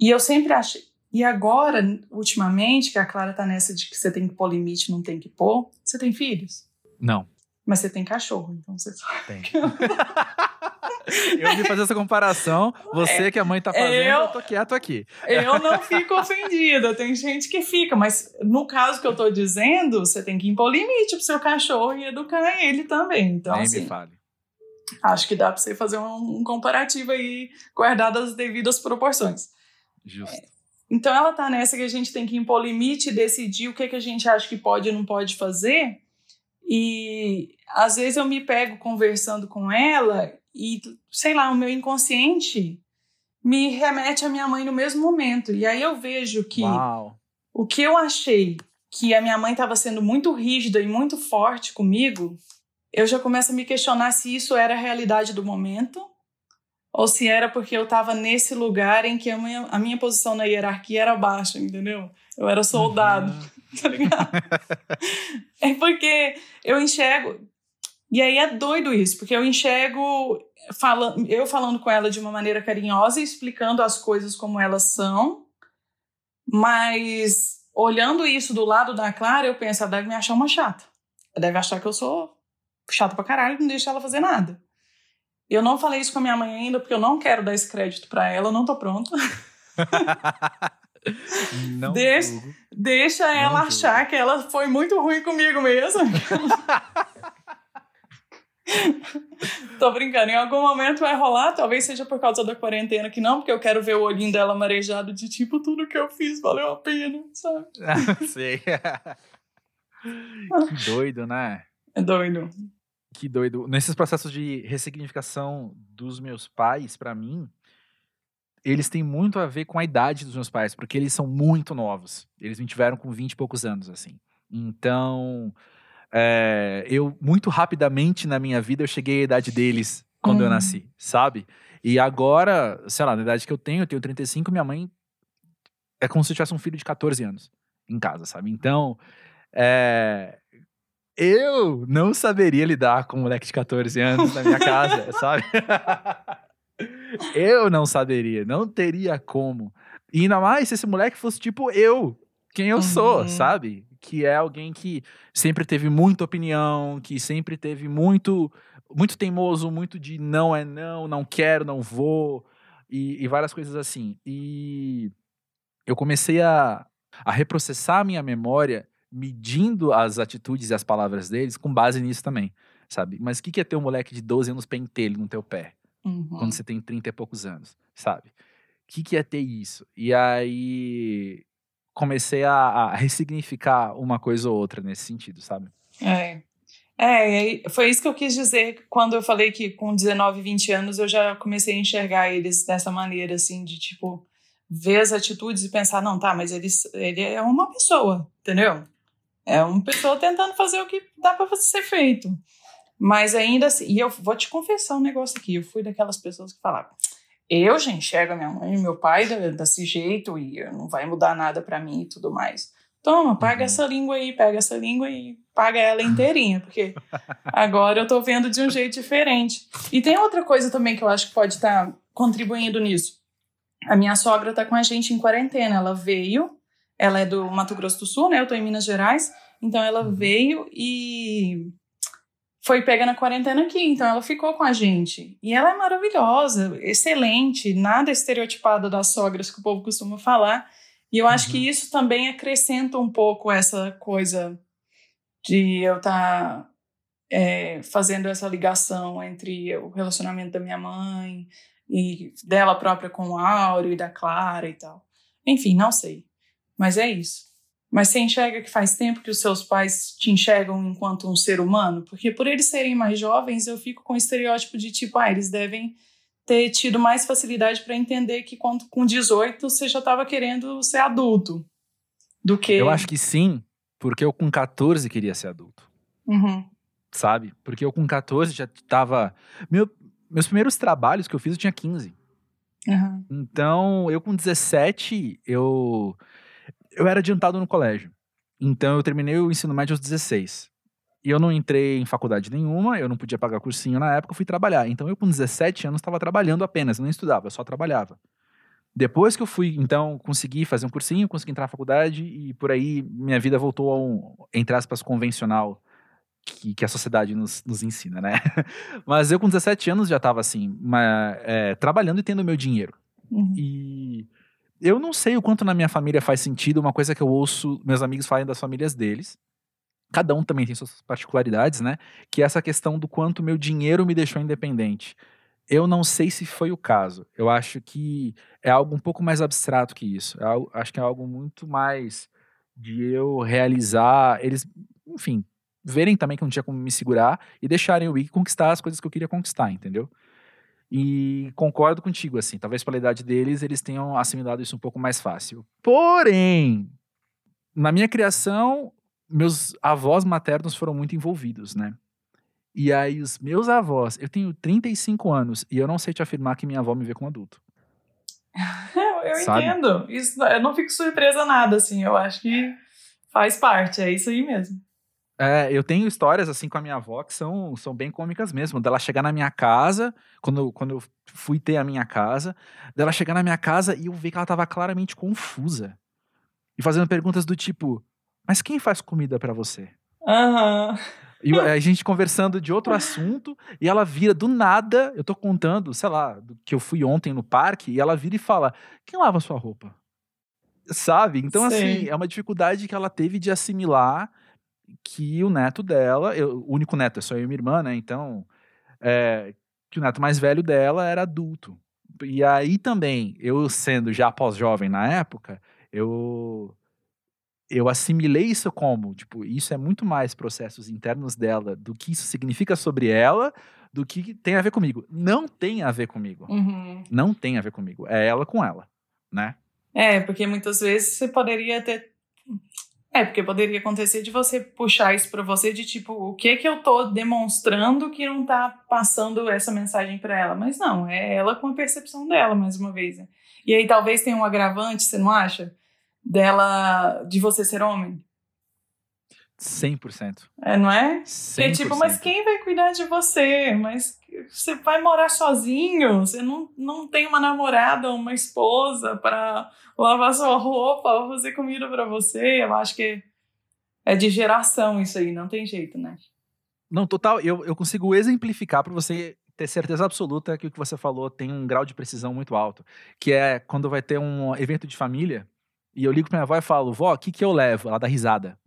E eu sempre achei. E agora, ultimamente, que a Clara tá nessa de que você tem que pôr limite, não tem que pôr. Você tem filhos? Não. Mas você tem cachorro, então você Tem. *laughs* *laughs* eu vim fazer essa comparação. Você que a mãe tá fazendo, eu, eu tô quieto aqui. Eu não fico ofendida. Tem gente que fica, mas no caso que eu tô dizendo, você tem que impor limite pro seu cachorro e educar ele também. Então, Nem assim, me fale. Acho que dá pra você fazer um, um comparativo aí, guardado as devidas proporções. Justo. É. Então ela tá nessa que a gente tem que impor limite e decidir o que, que a gente acha que pode e não pode fazer. E às vezes eu me pego conversando com ela e, sei lá, o meu inconsciente me remete à minha mãe no mesmo momento. E aí eu vejo que Uau. o que eu achei que a minha mãe estava sendo muito rígida e muito forte comigo, eu já começo a me questionar se isso era a realidade do momento ou se era porque eu estava nesse lugar em que a minha, a minha posição na hierarquia era baixa, entendeu? Eu era soldado. Uhum. tá ligado? *laughs* é porque eu enxergo. E aí é doido isso, porque eu enxergo falando, eu falando com ela de uma maneira carinhosa e explicando as coisas como elas são, mas olhando isso do lado da Clara, eu penso, ela deve me achar uma chata. Ela deve achar que eu sou chata pra caralho, não deixa ela fazer nada. Eu não falei isso com a minha mãe ainda, porque eu não quero dar esse crédito pra ela, eu não tô pronta. *laughs* Não deixa, deixa não ela achar que ela foi muito ruim comigo mesmo. *laughs* *laughs* Tô brincando, em algum momento vai rolar, talvez seja por causa da quarentena que não, porque eu quero ver o olhinho dela marejado de tipo, tudo que eu fiz valeu a pena, sabe? *laughs* Sei. que doido, né? É doido. Que doido. Nesses processos de ressignificação dos meus pais, para mim, eles têm muito a ver com a idade dos meus pais, porque eles são muito novos. Eles me tiveram com 20 e poucos anos, assim. Então, é, eu, muito rapidamente na minha vida, eu cheguei à idade deles quando eu hum. nasci, sabe? E agora, sei lá, na idade que eu tenho, eu tenho 35, minha mãe é como se eu tivesse um filho de 14 anos em casa, sabe? Então, é, eu não saberia lidar com um moleque de 14 anos na minha casa, *laughs* sabe? eu não saberia, não teria como. E ainda mais se esse moleque fosse tipo eu, quem eu uhum. sou, sabe? Que é alguém que sempre teve muita opinião, que sempre teve muito, muito teimoso, muito de não é não, não quero, não vou, e, e várias coisas assim. E eu comecei a, a reprocessar a minha memória medindo as atitudes e as palavras deles com base nisso também, sabe? Mas o que, que é ter um moleque de 12 anos pentelho no teu pé? uhum. quando você tem 30 e poucos anos, sabe? O que, que é ter isso? E aí comecei a, a ressignificar uma coisa ou outra nesse sentido, sabe? É. É, foi isso que eu quis dizer quando eu falei que com 19, 20 anos eu já comecei a enxergar eles dessa maneira, assim, de tipo, ver as atitudes e pensar, não, tá, mas ele, ele é uma pessoa, entendeu? É uma pessoa tentando fazer o que dá para ser feito. Mas ainda assim, e eu vou te confessar um negócio aqui, eu fui daquelas pessoas que falavam, eu já enxergo a minha mãe e meu pai desse jeito e não vai mudar nada para mim e tudo mais. Toma, paga uhum. essa língua aí, pega essa língua e paga ela inteirinha, porque *laughs* agora eu tô vendo de um jeito diferente. E tem outra coisa também que eu acho que pode estar tá contribuindo nisso. A minha sogra tá com a gente em quarentena, ela veio, ela é do Mato Grosso do Sul, né? Eu tô em Minas Gerais, então ela uhum. veio e foi pega na quarentena aqui, então ela ficou com a gente. E ela é maravilhosa, excelente, nada estereotipado das sogras que o povo costuma falar. E eu acho uhum. que isso também acrescenta um pouco essa coisa de eu estar tá, é, fazendo essa ligação entre o relacionamento da minha mãe e dela própria com o Áureo e da Clara e tal. Enfim, não sei. Mas é isso. Mas você enxerga que faz tempo que os seus pais te enxergam enquanto um ser humano? Porque por eles serem mais jovens, eu fico com o estereótipo de tipo, ah, eles devem ter tido mais facilidade para entender que quando com 18 você já estava querendo ser adulto. Do que. Eu acho que sim, porque eu com 14 queria ser adulto. Uhum. Sabe? Porque eu com 14 já tava. Meu, meus primeiros trabalhos que eu fiz eu tinha 15. Uhum. Então, eu com 17, eu eu era adiantado no colégio. Então eu terminei o ensino médio aos 16. E eu não entrei em faculdade nenhuma, eu não podia pagar cursinho na época, eu fui trabalhar. Então eu com 17 anos estava trabalhando apenas, não estudava, eu só trabalhava. Depois que eu fui, então, consegui fazer um cursinho, consegui entrar na faculdade e por aí minha vida voltou a um, entre aspas, convencional que, que a sociedade nos, nos ensina, né? *laughs* Mas eu com 17 anos já estava assim, uma, é, trabalhando e tendo meu dinheiro. Uhum. E eu não sei o quanto na minha família faz sentido uma coisa que eu ouço meus amigos falarem das famílias deles. Cada um também tem suas particularidades, né? Que é essa questão do quanto meu dinheiro me deixou independente. Eu não sei se foi o caso. Eu acho que é algo um pouco mais abstrato que isso. É acho que é algo muito mais de eu realizar. Eles, enfim, verem também que não tinha como me segurar e deixarem eu ir conquistar as coisas que eu queria conquistar, entendeu? E concordo contigo, assim, talvez pela idade deles, eles tenham assimilado isso um pouco mais fácil. Porém, na minha criação, meus avós maternos foram muito envolvidos, né? E aí, os meus avós, eu tenho 35 anos e eu não sei te afirmar que minha avó me vê como adulto. *laughs* Eu, Sabe? entendo. Isso, eu não fico surpresa nada, assim. Eu acho que faz parte, é isso aí mesmo. É, eu tenho histórias assim com a minha avó que são, são bem cômicas mesmo. Dela chegar na minha casa, quando, eu- quando eu fui ter a minha casa, dela chegar na minha casa e eu ver que ela tava claramente confusa. E fazendo perguntas do tipo: Mas quem faz comida pra você? Aham. E a gente conversando de outro assunto, e ela vira do nada. Eu tô contando, sei lá, do que eu fui ontem no parque, e ela vira e fala: Quem lava sua roupa? Sabe? Então, assim, Sei. é uma dificuldade que ela teve de assimilar que o neto dela, eu- o único neto é só eu e minha irmã, né? Então, é, que o neto mais velho dela era adulto. E aí também, eu sendo já pós-jovem na época, eu eu assimilei isso como, tipo, isso é muito mais processos internos dela do que isso significa sobre ela, do que tem a ver comigo. Não tem a ver comigo. Uhum. Não tem a ver comigo. É ela com ela, né? É, porque muitas vezes você poderia ter. É, porque poderia acontecer de você puxar isso pra você de tipo, o que que eu tô demonstrando que não tá passando essa mensagem pra ela? Mas não, é ela com a percepção dela, mais uma vez. né? E aí talvez tenha um agravante, você não acha? Dela, de você ser homem. 100%. É, não é? 100%. Que é tipo, mas quem vai cuidar de você? Mas você vai morar sozinho? Você não, não tem uma namorada ou uma esposa para lavar sua roupa ou fazer comida para você? Eu acho que é de geração isso aí, não tem jeito, né? Não, total, eu, eu consigo exemplificar para você ter certeza absoluta que o que você falou tem um grau de precisão muito alto. Que é quando vai ter um evento de família e eu ligo pra minha avó e falo, vó, o que, que eu levo? Ela dá risada.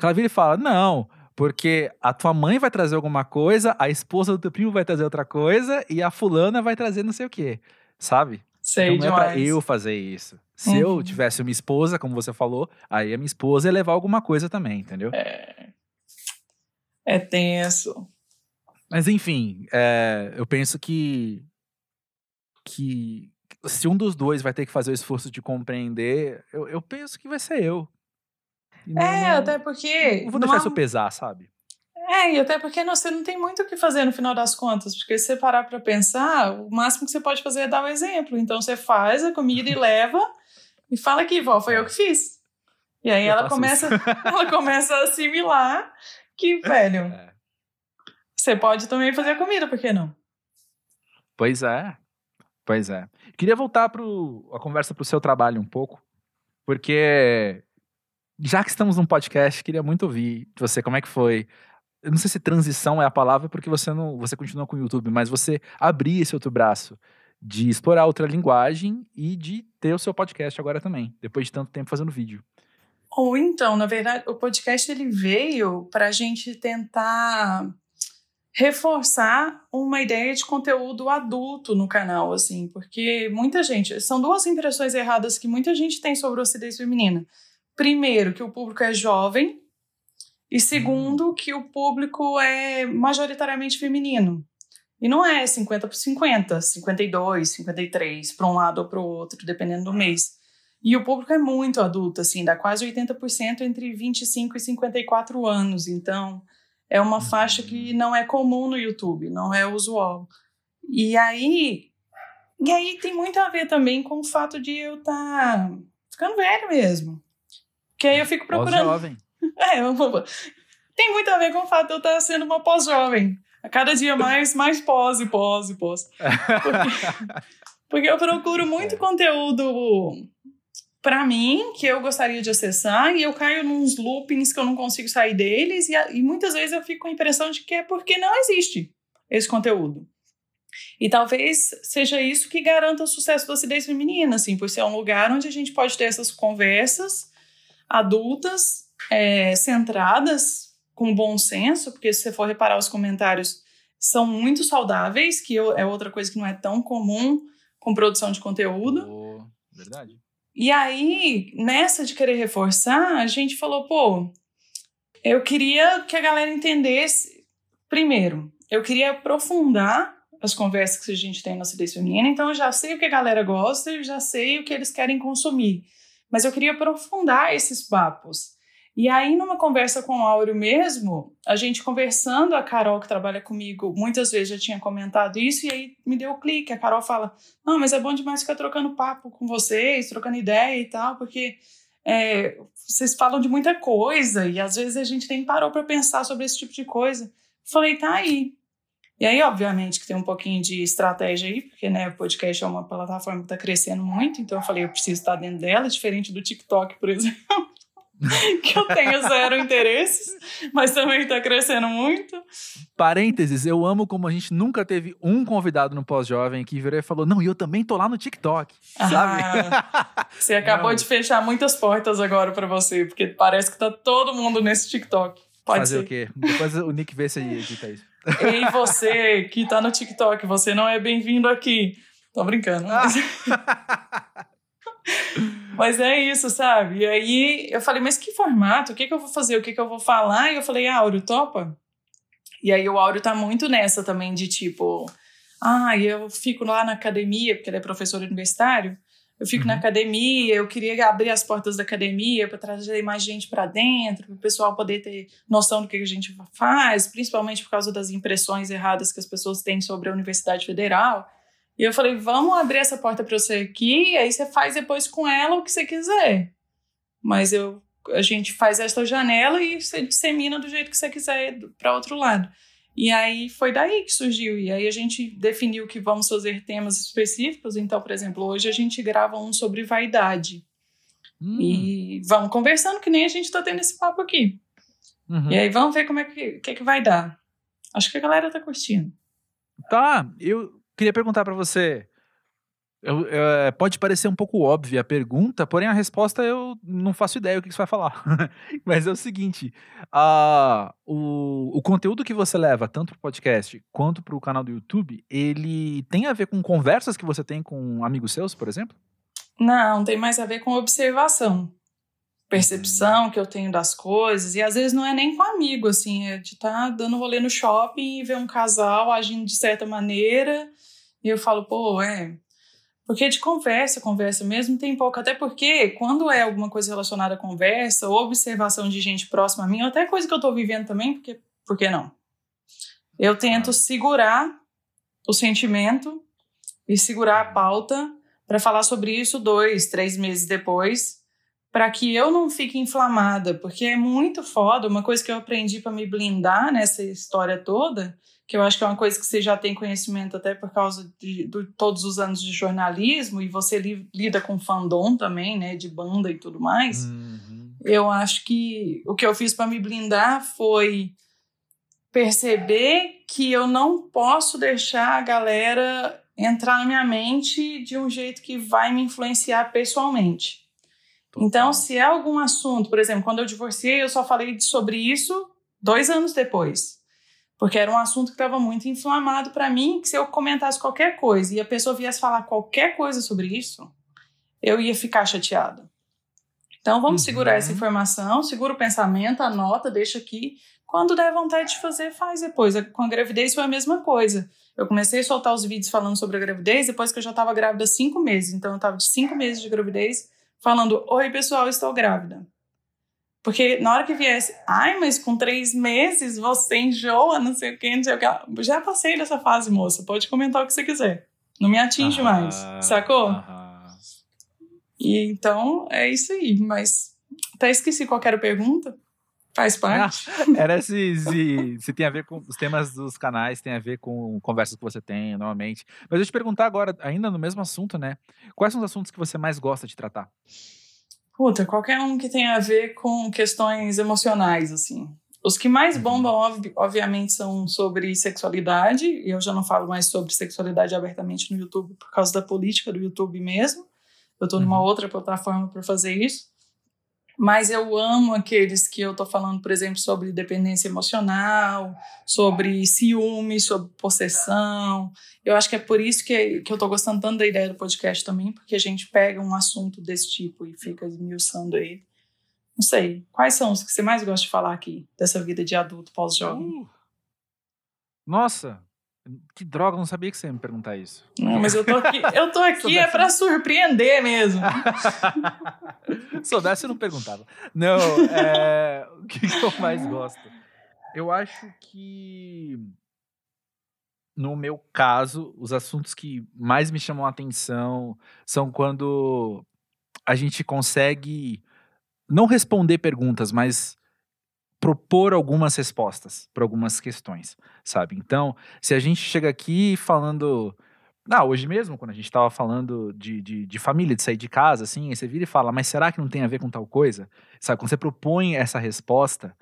Que Ela vira e fala, não, porque a tua mãe vai trazer alguma coisa, a esposa do teu primo vai trazer outra coisa e a fulana vai trazer não sei o quê, sabe? Sei então não é pra eu fazer isso. Se eu Uhum. tivesse uma esposa, como você falou, aí a minha esposa ia levar alguma coisa também, entendeu? É, é tenso. Mas enfim, é, eu penso que que se um dos dois vai ter que fazer o esforço de compreender, eu, eu penso que vai ser eu. E não- É, até porque. Vou deixar há- isso pesar, sabe? É, e até porque não, você não tem muito o que fazer no final das contas, porque se você parar pra pensar, o máximo que você pode fazer é dar o exemplo. Então você faz a comida e *laughs* leva e fala aqui, vó, foi eu que fiz. E aí Eu ela começa, *laughs* ela começa a assimilar que, velho, É. você pode também fazer a comida, por que não? Pois é. Pois é. Queria voltar pro, a conversa pro seu trabalho um pouco, porque já que estamos num podcast, queria muito ouvir de você como é que foi. Eu não sei se transição é a palavra, porque você não, você continua com o YouTube, mas você abrir esse outro braço de explorar outra linguagem e de ter o seu podcast agora também, depois de tanto tempo fazendo vídeo. Ou então, na verdade, o podcast ele veio para a gente tentar reforçar uma ideia de conteúdo adulto no canal, assim, porque muita gente. São duas impressões erradas que muita gente tem sobre a acidez feminina. Primeiro, que o público é jovem, e segundo, que o público é majoritariamente feminino. E não é 50 por 50, 52, 53, para um lado ou para o outro, dependendo do mês. E o público é muito adulto, assim, dá quase 80% entre 25 e 54 anos. Então, é uma faixa que não é comum no YouTube, não é usual. E aí, e aí tem muito a ver também com o fato de eu estar tá ficando velho mesmo. Que aí eu fico procurando. Pós-jovem. *laughs* É, tem muito a ver com o fato de eu estar sendo uma pós-jovem. A cada dia mais, mais pós e pós e pós. Porque, *laughs* porque eu procuro muito conteúdo para mim que eu gostaria de acessar e eu caio nos loopings que eu não consigo sair deles e, e muitas vezes eu fico com a impressão de que é porque não existe esse conteúdo. E talvez seja isso que garanta o sucesso da acidez feminina, assim, por ser um lugar onde a gente pode ter essas conversas adultas, é, centradas, com bom senso, porque se você for reparar os comentários, são muito saudáveis, que eu, é outra coisa que não é tão comum com produção de conteúdo. Oh, verdade. E aí, nessa de querer reforçar, a gente falou, pô, eu queria que a galera entendesse. Primeiro, eu queria aprofundar as conversas que a gente tem na acidez feminina, então eu já sei o que a galera gosta, eu já sei o que eles querem consumir. Mas eu queria aprofundar esses papos. E aí, numa conversa com o Áureo mesmo, a gente conversando, a Carol, que trabalha comigo, muitas vezes já tinha comentado isso, e aí me deu o um clique. A Carol fala: Não, mas é bom demais ficar trocando papo com vocês, trocando ideia e tal, porque é, vocês falam de muita coisa, e às vezes a gente nem parou para pensar sobre esse tipo de coisa. Falei: Tá aí. E aí, obviamente, que tem um pouquinho de estratégia aí, porque né, o podcast é uma plataforma que está crescendo muito, então eu falei, eu preciso estar dentro dela, diferente do TikTok, por *laughs* exemplo, que eu tenho zero interesses, mas também está crescendo muito. Parênteses, eu amo como a gente nunca teve um convidado no pós-jovem que virou e falou: Não, e eu também tô lá no TikTok. Sabe? Ah, você *laughs* acabou Não. de fechar muitas portas agora para você, porque parece que tá todo mundo nesse TikTok. Pode Fazer ser. o quê? Depois o Nick vê se edita isso. Ei, você que tá no TikTok, você não é bem-vindo aqui. Tô brincando. Mas... *laughs* mas é isso, sabe? E aí eu falei, mas que formato? O que, que eu vou fazer? O que, que eu vou falar? E eu falei, Áureo, topa? E aí o Áureo tá muito nessa também de tipo, ah, eu fico lá na academia, porque ele é professor universitário. Eu fico uhum. na academia, eu queria abrir as portas da academia para trazer mais gente para dentro, para o pessoal poder ter noção do que a gente faz, principalmente por causa das impressões erradas que as pessoas têm sobre a Universidade Federal. E eu falei, vamos abrir essa porta para você aqui, aí você faz depois com ela o que você quiser. Mas eu, a gente faz esta janela e você dissemina do jeito que você quiser para outro lado. E aí foi daí que surgiu. E aí a gente definiu que vamos fazer temas específicos. Então, por exemplo, hoje a gente grava um sobre vaidade. Hum. E vamos conversando, que nem a gente está tendo esse papo aqui. Uhum. E aí vamos ver como é que, que, é que vai dar. Acho que a galera tá curtindo. Tá, eu queria perguntar para você. Eu, eu, é, pode parecer um pouco óbvia a pergunta, porém a resposta eu não faço ideia o que você vai falar. *laughs* Mas é o seguinte: o, o conteúdo que você leva, tanto para o podcast quanto para o canal do YouTube, ele tem a ver com conversas que você tem com amigos seus, por exemplo? Não, tem mais a ver com observação. Percepção que eu tenho das coisas, e às vezes não é nem com amigo, assim, é de estar tá dando rolê no shopping e ver um casal agindo de certa maneira, e eu falo, pô, é, porque de conversa, conversa mesmo tem pouco. Até porque, quando é alguma coisa relacionada à conversa, ou observação de gente próxima a mim, ou até coisa que eu estou vivendo também, porque, por que não? Eu tento segurar o sentimento e segurar a pauta para falar sobre isso dois, três meses depois, para que eu não fique inflamada, porque é muito foda. Uma coisa que eu aprendi para me blindar nessa história toda que eu acho que é uma coisa que você já tem conhecimento até por causa de, de todos os anos de jornalismo e você li, lida com fandom também, né, de banda e tudo mais. Uhum. Eu acho que o que eu fiz para me blindar foi perceber que eu não posso deixar a galera entrar na minha mente de um jeito que vai me influenciar pessoalmente. Total. Então, se é algum assunto, por exemplo, quando eu divorciei, eu só falei sobre isso dois anos depois porque era um assunto que estava muito inflamado para mim, que se eu comentasse qualquer coisa e a pessoa viesse falar qualquer coisa sobre isso, eu ia ficar chateada. Então vamos uhum. segurar essa informação, segura o pensamento, anota, deixa aqui. Quando der vontade de fazer, faz depois. Com a gravidez foi a mesma coisa. Eu comecei a soltar os vídeos falando sobre a gravidez depois que eu já estava grávida cinco meses. Então eu estava de cinco meses de gravidez falando: Oi, pessoal, estou grávida. Porque na hora que viesse, ai, mas com três meses você enjoa, não sei o que, não sei o que. Já passei dessa fase, moça. Pode comentar o que você quiser. Não me atinge ah, mais. Sacou? Ah, e então é isso aí. Mas até esqueci qual era a pergunta. Faz parte. *laughs* era se, se, se tem a ver com os temas dos canais, tem a ver com conversas que você tem normalmente. Mas eu te perguntar agora, ainda no mesmo assunto, né? Quais são os assuntos que você mais gosta de tratar? Puta, qualquer um que tenha a ver com questões emocionais, assim. Os que mais Uhum. bombam, ob- obviamente, são sobre sexualidade, e eu já não falo mais sobre sexualidade abertamente no YouTube por causa da política do YouTube mesmo. Eu tô numa Uhum. outra plataforma para fazer isso. Mas eu amo aqueles que eu tô falando, por exemplo, sobre dependência emocional, sobre ciúme, sobre possessão. Eu acho que é por isso que, que eu tô gostando tanto da ideia do podcast também, porque a gente pega um assunto desse tipo e fica esmiuçando ele. Não sei, quais são os que você mais gosta de falar aqui, dessa vida de adulto pós-jovem? Uh. Nossa, que droga, não sabia que você ia me perguntar isso. Não, mas eu tô aqui, eu tô *laughs* aqui é para surpreender mesmo. *laughs* Se soubesse, eu não perguntava. Não, é, *laughs* o que, que eu mais gosto? Eu acho que, no meu caso, os assuntos que mais me chamam a atenção são quando a gente consegue não responder perguntas, mas propor algumas respostas para algumas questões, sabe? Então, se a gente chega aqui falando. Ah, hoje mesmo, quando a gente estava falando de, de, de família, de sair de casa, assim, você vira e fala, mas será que não tem a ver com tal coisa? Sabe, quando você propõe essa resposta,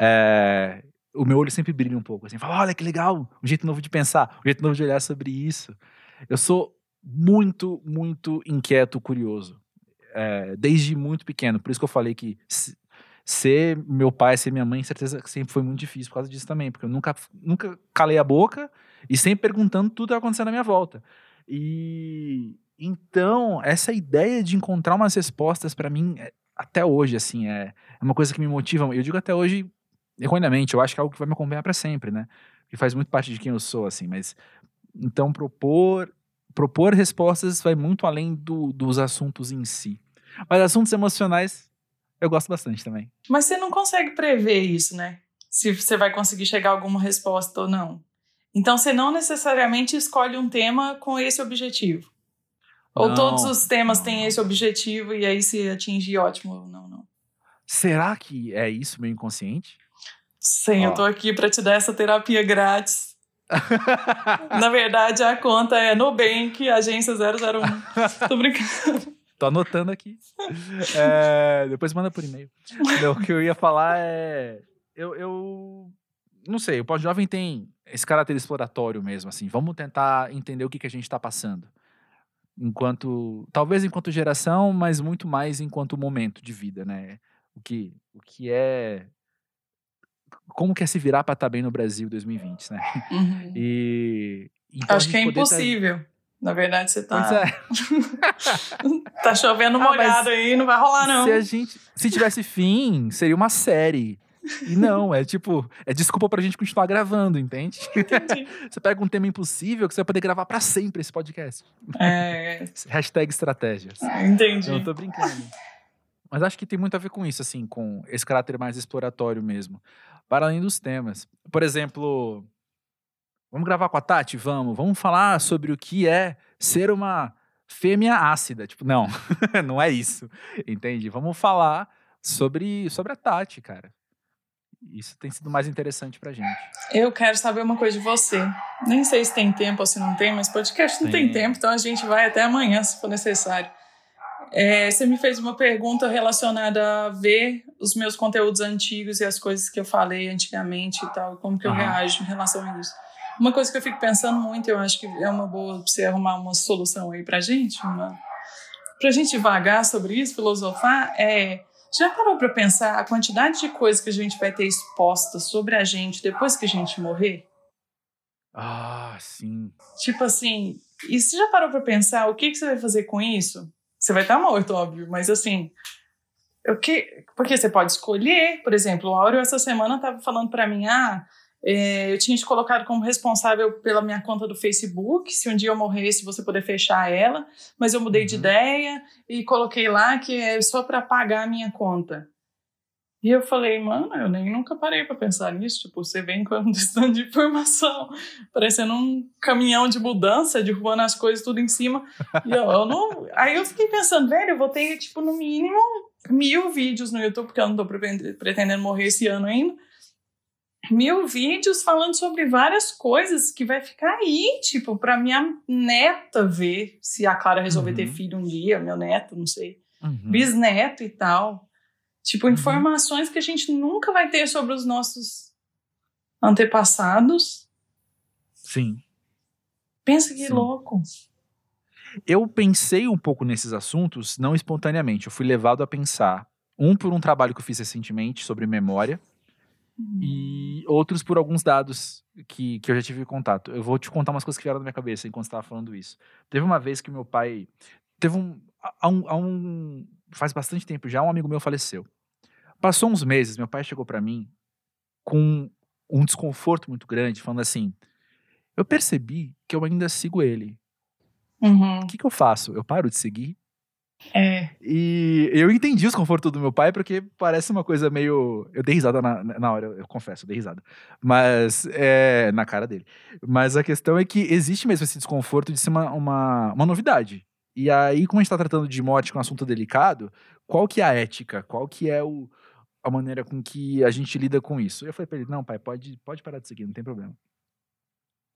é, o meu olho sempre brilha um pouco, assim, fala, olha que legal, um jeito novo de pensar, um jeito novo de olhar sobre isso. Eu sou muito, muito inquieto, curioso, é, desde muito pequeno, por isso que eu falei que ser meu pai, ser minha mãe, certeza que sempre foi muito difícil por causa disso também, porque eu nunca, nunca calei a boca e sempre perguntando tudo que acontecendo na minha volta. E então, essa ideia de encontrar umas respostas para mim, é- até hoje, assim, é, é uma coisa que me motiva. Eu digo até hoje, erroneamente, eu acho que é algo que vai me acompanhar para sempre, né? Que faz muito parte de quem eu sou, assim, mas então propor propor respostas vai muito além do- dos assuntos em si. Mas assuntos emocionais eu gosto bastante também. Mas você não consegue prever isso, né? Se você vai conseguir chegar a alguma resposta ou não. Então você não necessariamente escolhe um tema com esse objetivo. Ou Não, todos os temas não, têm esse objetivo e aí se atingir, ótimo. Não, não. Será que é isso meu inconsciente? Sim, Ó. eu tô aqui pra te dar essa terapia grátis. *laughs* Na verdade, a conta é Nubank, agência 001. Tô brincando. *laughs* Tô anotando aqui. É, depois manda por e-mail. Não, o que eu ia falar é. Eu, eu não sei, o pós-jovem tem esse caráter exploratório mesmo, assim. Vamos tentar entender o que, que a gente tá passando. Enquanto. Talvez enquanto geração, mas muito mais enquanto momento de vida, né? O que, o que é. Como que é se virar pra estar bem no Brasil 2020, né? Uhum. E. então Acho que é tá- impossível. Na verdade, você Pois tá, é. *laughs* tá chovendo Ah, molhado aí, não vai rolar, não. Se a gente. Se tivesse fim, seria uma série. E não, é tipo, é desculpa pra gente continuar gravando, entende? Entendi. *laughs* Você pega um tema impossível que você vai poder gravar pra sempre esse podcast. É, *laughs* Hashtag estratégias. entendi. Eu tô brincando. Mas acho que tem muito a ver com isso, assim, com esse caráter mais exploratório mesmo. Para além dos temas. Por exemplo, vamos gravar com a Tati? Vamos. Vamos falar sobre o que é ser uma fêmea ácida. Tipo, não, *laughs* não é isso. Entende? Vamos falar sobre, sobre a Tati, cara. Isso tem sido mais interessante pra gente. Eu quero saber uma coisa de você. Nem sei se tem tempo ou se não tem, mas podcast não tem, Tem. tempo, então a gente vai até amanhã, se for necessário. É, você me fez uma pergunta relacionada a ver os meus conteúdos antigos e as coisas que eu falei antigamente e tal, como que eu Aham. reajo em relação a isso. Uma coisa que eu fico pensando muito, eu acho que é uma boa você arrumar uma solução aí pra gente, uma, pra gente devagar sobre isso, filosofar, é. Já parou pra pensar a quantidade de coisas que a gente vai ter exposta sobre a gente depois que a gente morrer? Ah, sim. Tipo assim, e você já parou pra pensar o que, que você vai fazer com isso? Você vai estar morto, óbvio, mas assim, o que, porque você pode escolher, por exemplo, o Áureo essa semana estava falando para mim, ah, eu tinha te colocado como responsável pela minha conta do Facebook, se um dia eu morresse você poder fechar ela, mas eu mudei de Uhum. ideia e coloquei lá que é só para pagar a minha conta. E eu falei, mano, eu nem nunca parei para pensar nisso. Tipo, você vem com um *laughs* tanto de informação, parecendo um caminhão de mudança, derrubando as coisas tudo em cima. E eu, eu não. *laughs* Aí eu fiquei pensando, velho, eu vou ter, tipo, no mínimo mil vídeos no YouTube, porque eu não tô pretendendo morrer esse ano ainda. Mil vídeos falando sobre várias coisas que vai ficar aí, tipo, pra minha neta ver se a Clara resolver ter Uhum. filho um dia, meu neto, não sei. uhum. bisneto e tal. Tipo, uhum. informações que a gente nunca vai ter sobre os nossos antepassados. Sim. Pensa que Sim. louco. Eu pensei um pouco nesses assuntos, não espontaneamente. Eu fui levado a pensar. Um por um trabalho que eu fiz recentemente sobre memória. Uhum. E outros por alguns dados que, que eu já tive contato. Eu vou te contar umas coisas que vieram na minha cabeça enquanto estava falando isso. Teve uma vez que meu pai. Teve um. Há um, há um. Faz bastante tempo já, um amigo meu faleceu. Passou uns meses, meu pai chegou para mim com um desconforto muito grande, falando assim: Eu percebi que eu ainda sigo ele. Uhum. O que, que eu faço? Eu paro de seguir? É. E eu entendi o desconforto do meu pai, porque parece uma coisa meio. Eu dei risada na, na hora, eu, confesso, eu dei risada. Mas. É, na cara dele. Mas a questão é que existe mesmo esse desconforto de ser uma, uma, uma novidade. E aí, como a gente tá tratando de morte com um assunto delicado, qual que é a ética? Qual que é o, a maneira com que a gente lida com isso? Eu falei pra ele: não, pai, pode, pode parar de seguir, não tem problema.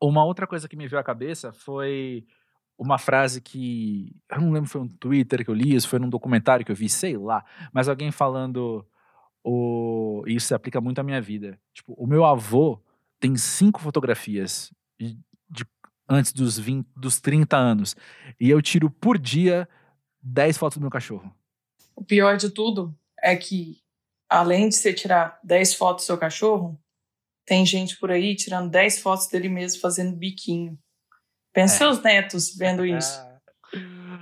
Uma outra coisa que me veio à cabeça foi uma frase que. Eu não lembro se foi um Twitter que eu li, se foi num documentário que eu vi, sei lá. Mas alguém falando. O, isso se aplica muito à minha vida. Tipo, o meu avô tem cinco fotografias de, de, antes dos, 20, dos 30 anos. E eu tiro por dia 10 fotos do meu cachorro. O pior de tudo é que, além de você tirar 10 fotos do seu cachorro, tem gente por aí tirando 10 fotos dele mesmo fazendo biquinho. Pensa é. seus netos vendo isso.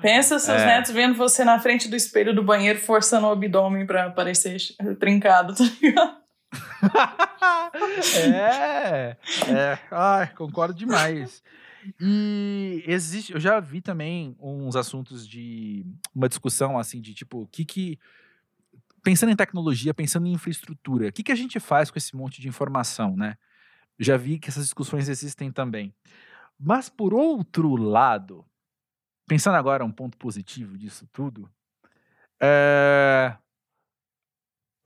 Pensa seus é. netos vendo você na frente do espelho do banheiro forçando o abdômen para parecer trincado, tá ligado? *laughs* é, é. Ai, concordo demais. E existe, eu já vi também uns assuntos de uma discussão assim de tipo, o que que pensando em tecnologia, pensando em infraestrutura, o que que a gente faz com esse monte de informação, né? Já vi que essas discussões existem também. Mas por outro lado, pensando agora um ponto positivo disso tudo, é...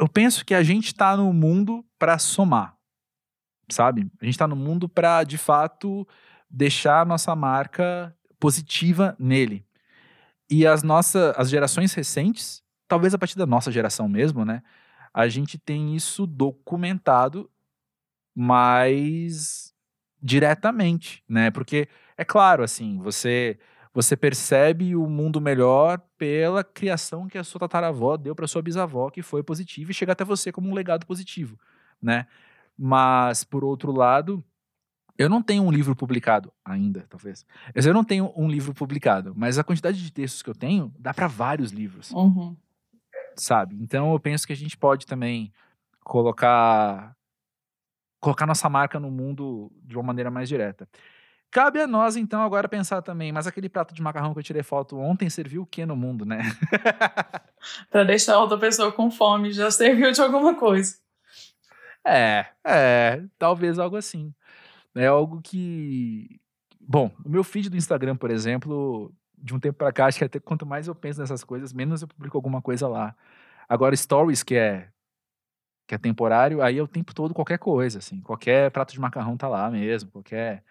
eu penso que a gente está no mundo para somar, sabe? A gente está no mundo para, de fato, deixar a nossa marca positiva nele. E as nossas, as gerações recentes, talvez a partir da nossa geração mesmo, né? A gente tem isso documentado, mas diretamente, né? Porque é claro, assim, você você percebe o mundo melhor pela criação que a sua tataravó deu para sua bisavó, que foi positiva e chega até você como um legado positivo, né? Mas por outro lado, eu não tenho um livro publicado ainda, talvez. Eu não tenho um livro publicado, mas a quantidade de textos que eu tenho dá para vários livros. Uhum. Sabe? Então eu penso que a gente pode também colocar colocar nossa marca no mundo de uma maneira mais direta. Cabe a nós, então, agora pensar também, mas aquele prato de macarrão que eu tirei foto ontem serviu o que no mundo, né? *laughs* para deixar outra pessoa com fome, já serviu de alguma coisa. É, é, talvez algo assim. É algo que. Bom, o meu feed do Instagram, por exemplo, de um tempo para cá, acho que até quanto mais eu penso nessas coisas, menos eu publico alguma coisa lá. Agora, Stories, que é que é temporário, aí é o tempo todo qualquer coisa, assim. Qualquer prato de macarrão tá lá mesmo, qualquer,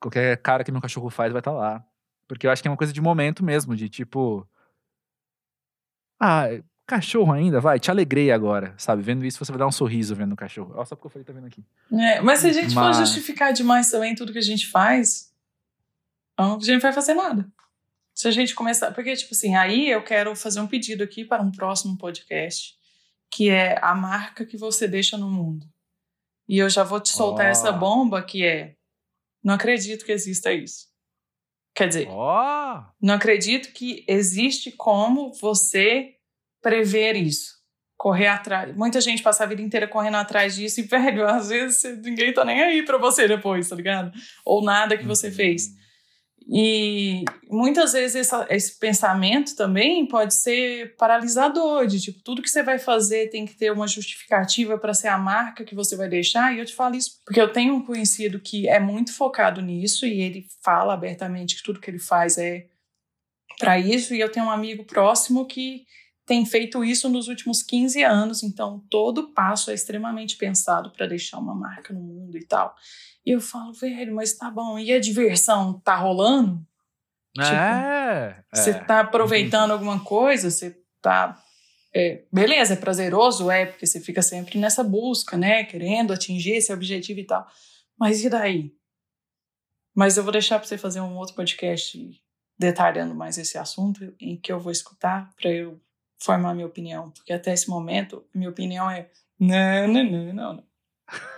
qualquer cara que meu cachorro faz vai estar tá lá. Porque eu acho que é uma coisa de momento mesmo, de tipo. Ah, cachorro ainda, vai, te alegrei agora, sabe? Vendo isso, você vai dar um sorriso vendo o cachorro. Olha só porque eu falei, tá vendo aqui. É, mas se a gente mas... for justificar demais também tudo que a gente faz, a gente não vai fazer nada. Se a gente começar. Porque, tipo assim, aí eu quero fazer um pedido aqui para um próximo podcast que é a marca que você deixa no mundo. E eu já vou te soltar oh. essa bomba que é: não acredito que exista isso. Quer dizer, oh. não acredito que existe como você prever isso. Correr atrás. Muita gente passa a vida inteira correndo atrás disso e, *laughs* velho, às vezes ninguém tá nem aí pra você depois, tá ligado? Ou nada que você fez. E muitas vezes essa, esse pensamento também pode ser paralisador, de tipo, tudo que você vai fazer tem que ter uma justificativa para ser a marca que você vai deixar. E eu te falo isso porque eu tenho um conhecido que é muito focado nisso e ele fala abertamente que tudo que ele faz é para isso. E eu tenho um amigo próximo que tem feito isso nos últimos 15 anos, então todo passo é extremamente pensado para deixar uma marca no mundo e tal. E eu falo, velho, mas tá bom, e a diversão tá rolando? é, Você é. tá aproveitando alguma coisa, você tá. é, beleza, é prazeroso, é, porque você fica sempre nessa busca, né? Querendo atingir esse objetivo e tal. Mas e daí? Mas eu vou deixar para você fazer um outro podcast detalhando mais esse assunto, em que eu vou escutar para eu formar minha opinião. Porque até esse momento, minha opinião é. Não, não, não, não. não.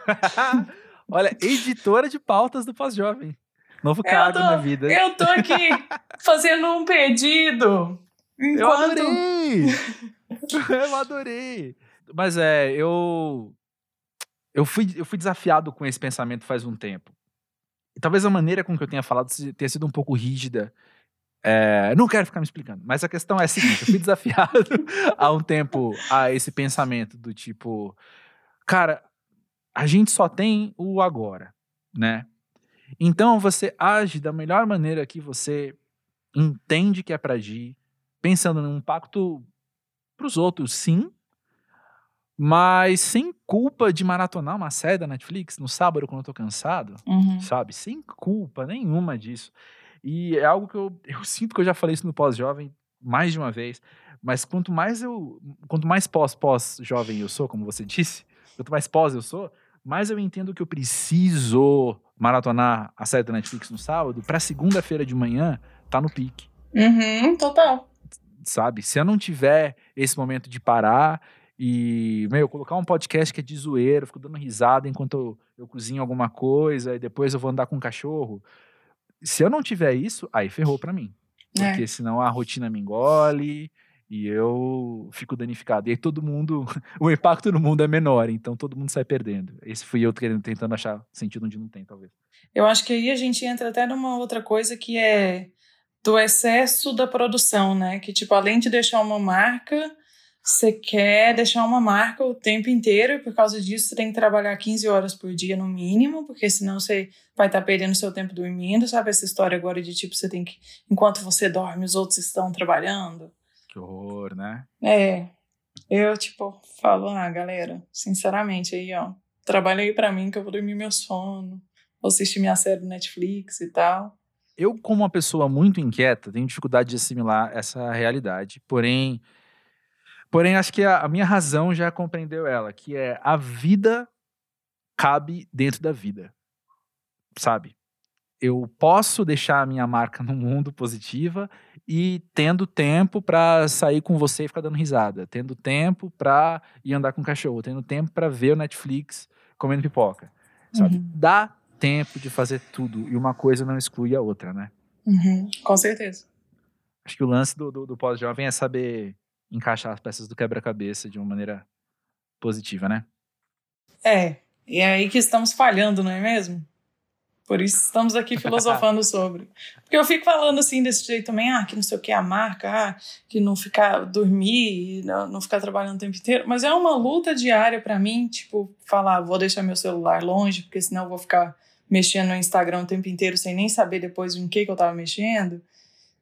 *laughs* Olha, editora de pautas do pós-jovem. Novo Eu cargo tô- na vida. Eu tô aqui *laughs* fazendo um pedido. Eu Enquanto. adorei! *laughs* eu adorei! Mas é, eu. Eu fui, eu fui desafiado com esse pensamento faz um tempo. E talvez a maneira com que eu tenha falado tenha sido um pouco rígida. É, não quero ficar me explicando, mas a questão é a seguinte: eu fui *laughs* desafiado há um tempo a esse pensamento do tipo, cara, a gente só tem o agora, né? Então você age da melhor maneira que você entende que é pra agir, pensando num impacto pros outros, sim, mas sem culpa de maratonar uma série da Netflix no sábado quando eu tô cansado, Uhum. sabe? Sem culpa nenhuma disso. E é algo que eu, eu sinto que eu já falei isso no pós-jovem mais de uma vez, mas quanto mais eu, quanto mais pós-pós-jovem eu sou, como você *laughs* disse, quanto mais pós eu sou, mais eu entendo que eu preciso maratonar a série da Netflix no sábado para segunda-feira de manhã tá no pique Uhum, total. sabe? Se eu não tiver esse momento de parar e, meu, colocar um podcast que é de zoeira, fico dando risada enquanto eu, eu cozinho alguma coisa e depois eu vou andar com o cachorro. Se eu não tiver isso, aí ferrou pra mim. É. Porque senão a rotina me engole e eu fico danificado. E aí todo mundo, *laughs* o impacto no mundo é menor, então todo mundo sai perdendo. Esse fui eu querendo, tentando achar sentido onde não tem, talvez. Eu acho que aí a gente entra até numa outra coisa que é do excesso da produção, né? Que, tipo, além de deixar uma marca, você quer deixar uma marca o tempo inteiro e por causa disso você tem que trabalhar 15 horas por dia no mínimo, porque senão você vai estar perdendo seu tempo dormindo, sabe? Essa história agora de, tipo, você tem que, enquanto você dorme, os outros estão trabalhando. Que horror, né? É, eu, tipo, falo, ah, galera, sinceramente, aí, ó, trabalha aí pra mim que eu vou dormir meu sono, vou assistir minha série no Netflix e tal. Eu, como uma pessoa muito inquieta, tenho dificuldade de assimilar essa realidade. Porém, porém acho que a, a minha razão já compreendeu ela, que é a vida cabe dentro da vida, sabe? Eu posso deixar a minha marca no mundo positiva e tendo tempo pra sair com você e ficar dando risada, tendo tempo pra ir andar com o cachorro, tendo tempo pra ver o Netflix comendo pipoca, sabe? Uhum. Dá tempo de fazer tudo e uma coisa não exclui a outra, né? Uhum, com certeza. Acho que o lance do, do, do pós-jovem é saber encaixar as peças do quebra-cabeça de uma maneira positiva, né? É, e é aí que estamos falhando, não é mesmo? Por isso estamos aqui filosofando *laughs* sobre. Porque eu fico falando assim desse jeito também, ah, que não sei o que é a marca, ah, que não ficar dormir, não, não ficar trabalhando o tempo inteiro. Mas é uma luta diária para mim, tipo, falar, vou deixar meu celular longe, porque senão eu vou ficar mexendo no Instagram o tempo inteiro sem nem saber depois em que, que eu tava mexendo.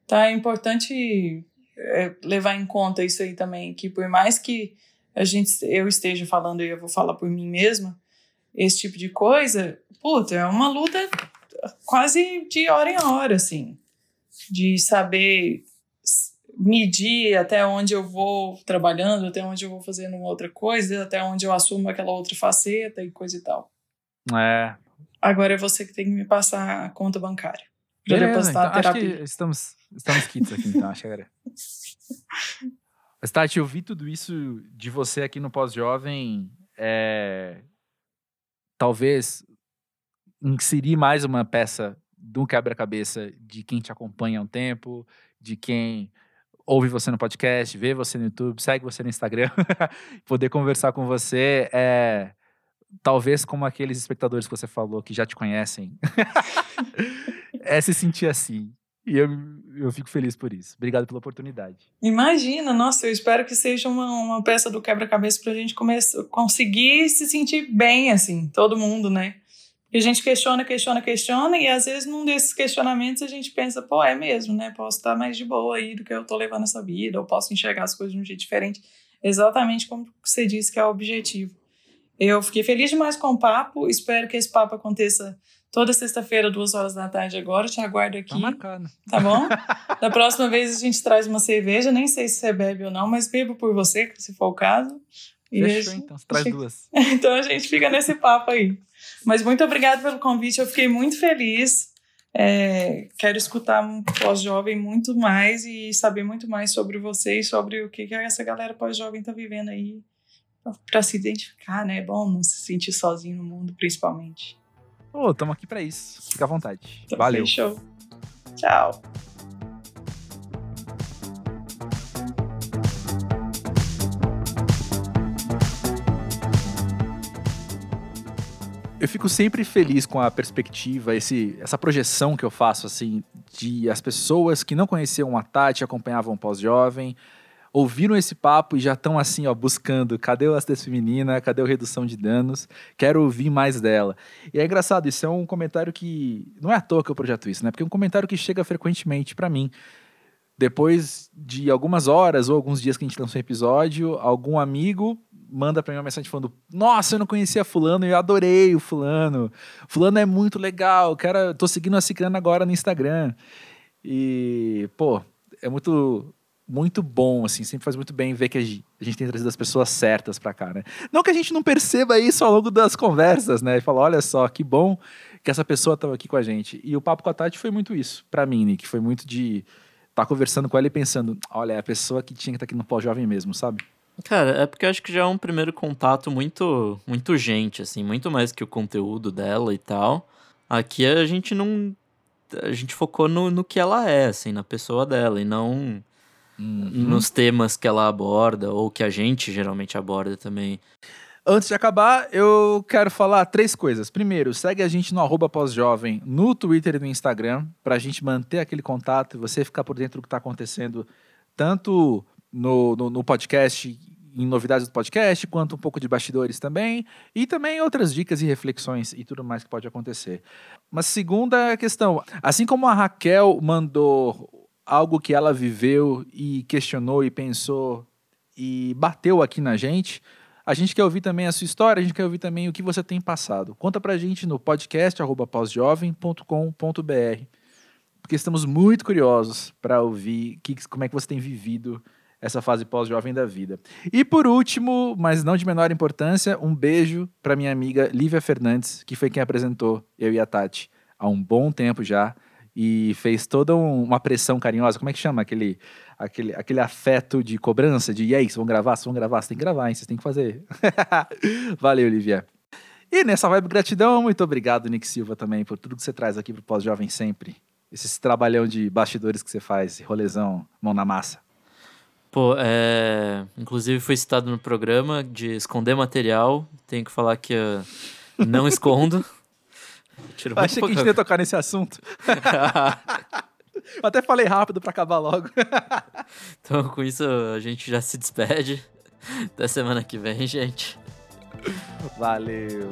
Então é importante é, levar em conta isso aí também, que por mais que a gente, eu esteja falando e eu vou falar por mim mesma, esse tipo de coisa, puta, é uma luta quase de hora em hora, assim, de saber medir até onde eu vou trabalhando, até onde eu vou fazendo uma outra coisa, até onde eu assumo aquela outra faceta e coisa e tal. É. Agora é você que tem que me passar a conta bancária. Pra Beleza, depositar então, a acho terapia. que estamos, estamos kits aqui, então, acho que. Mas, *laughs* Tati, eu vi tudo isso de você aqui no Pós-Jovem. É... Talvez inserir mais uma peça do quebra-cabeça de quem te acompanha há um tempo, de quem ouve você no podcast, vê você no YouTube, segue você no Instagram, *laughs* poder conversar com você é talvez como aqueles espectadores que você falou que já te conhecem, *laughs* é se sentir assim. E eu, eu fico feliz por isso. Obrigado pela oportunidade. Imagina, nossa, eu espero que seja uma, uma peça do quebra-cabeça pra gente começar, conseguir se sentir bem, assim, todo mundo, né? E a gente questiona, questiona, questiona, e às vezes num desses questionamentos a gente pensa, pô, é mesmo, né? Posso estar mais de boa aí do que eu tô levando essa vida, ou posso enxergar as coisas de um jeito diferente, exatamente como você disse que é o objetivo. Eu fiquei feliz demais com o papo, espero que esse papo aconteça Toda sexta-feira, duas horas da tarde agora, te aguardo aqui. Tá marcado. Tá bom? *laughs* da próxima vez a gente traz uma cerveja, nem sei se você bebe ou não, mas bebo por você, se for o caso. E Fechou, gente... então. Você traz duas. *laughs* então a gente fica nesse papo aí. Mas muito obrigada pelo convite, eu fiquei muito feliz. É, quero escutar um pós-jovem muito mais e saber muito mais sobre vocês, sobre o que, que essa galera pós-jovem está vivendo aí, para se identificar, né? É bom não se sentir sozinho no mundo, principalmente. Ô, oh, aqui para isso. Fica à vontade. Então, Valeu. Fechou. Tchau. Eu fico sempre feliz com a perspectiva, esse, essa projeção que eu faço, assim, de as pessoas que não conheciam a Tati, acompanhavam o pós-jovem, ouviram esse papo e já estão assim, ó, buscando, cadê o acidez feminina, cadê o redução de danos, quero ouvir mais dela. E é engraçado, isso é um comentário que, não é à toa que eu projeto isso, né, porque é um comentário que chega frequentemente para mim. Depois de algumas horas ou alguns dias que a gente lançou um episódio, algum amigo manda para mim uma mensagem falando: Nossa, eu não conhecia Fulano, eu adorei o Fulano. Fulano é muito legal, cara, tô seguindo a Ciclana agora no Instagram. E, pô, é muito muito bom, assim, sempre faz muito bem ver que a gente tem trazido as pessoas certas para cá, né? Não que a gente não perceba isso ao longo das conversas, né? E fala, olha só, que bom que essa pessoa estava aqui com a gente. E o papo com a Tati foi muito isso, para mim, Nick, foi muito de estar tá conversando com ela e pensando, olha, é a pessoa que tinha que estar tá aqui no pós-jovem mesmo, sabe? Cara, é porque eu acho que já é um primeiro contato muito, muito gente, assim, muito mais que o conteúdo dela e tal. Aqui a gente não. A gente focou no, no que ela é, assim, na pessoa dela, e não uhum. nos temas que ela aborda, ou que a gente geralmente aborda também. Antes de acabar, eu quero falar três coisas. Primeiro, segue a gente no arroba pós-jovem no Twitter e no Instagram, pra gente manter aquele contato e você ficar por dentro do que tá acontecendo, tanto no, no, no, podcast, em novidades do podcast, quanto um pouco de bastidores também, e também outras dicas e reflexões e tudo mais que pode acontecer. Mas segunda questão, assim como a Raquel mandou algo que ela viveu e questionou e pensou e bateu aqui na gente, a gente quer ouvir também a sua história, a gente quer ouvir também o que você tem passado. Conta pra gente no podcast pausjovem.com.br, porque estamos muito curiosos para ouvir que, como é que você tem vivido essa fase pós-jovem da vida. E por último, mas não de menor importância, um beijo para minha amiga Lívia Fernandes, que foi quem apresentou eu e a Tati há um bom tempo já e fez toda um, uma pressão carinhosa. Como é que chama aquele, aquele, aquele afeto de cobrança? De e aí, vocês vão gravar? Vocês vão gravar? Vocês têm que gravar, hein? Vocês têm que fazer. *laughs* Valeu, Lívia. E nessa vibe gratidão, muito obrigado, Nick Silva, também, por tudo que você traz aqui pro Pós-Jovem sempre. Esse trabalhão de bastidores que você faz, rolezão, mão na massa. Pô, é... inclusive foi citado no programa de esconder material. Tenho que falar que eu não escondo. *laughs* Tiro Achei que a gente ia tocar nesse assunto. *laughs* eu até falei rápido para acabar logo. *laughs* então, com isso, a gente já se despede. Até semana que vem, gente. Valeu.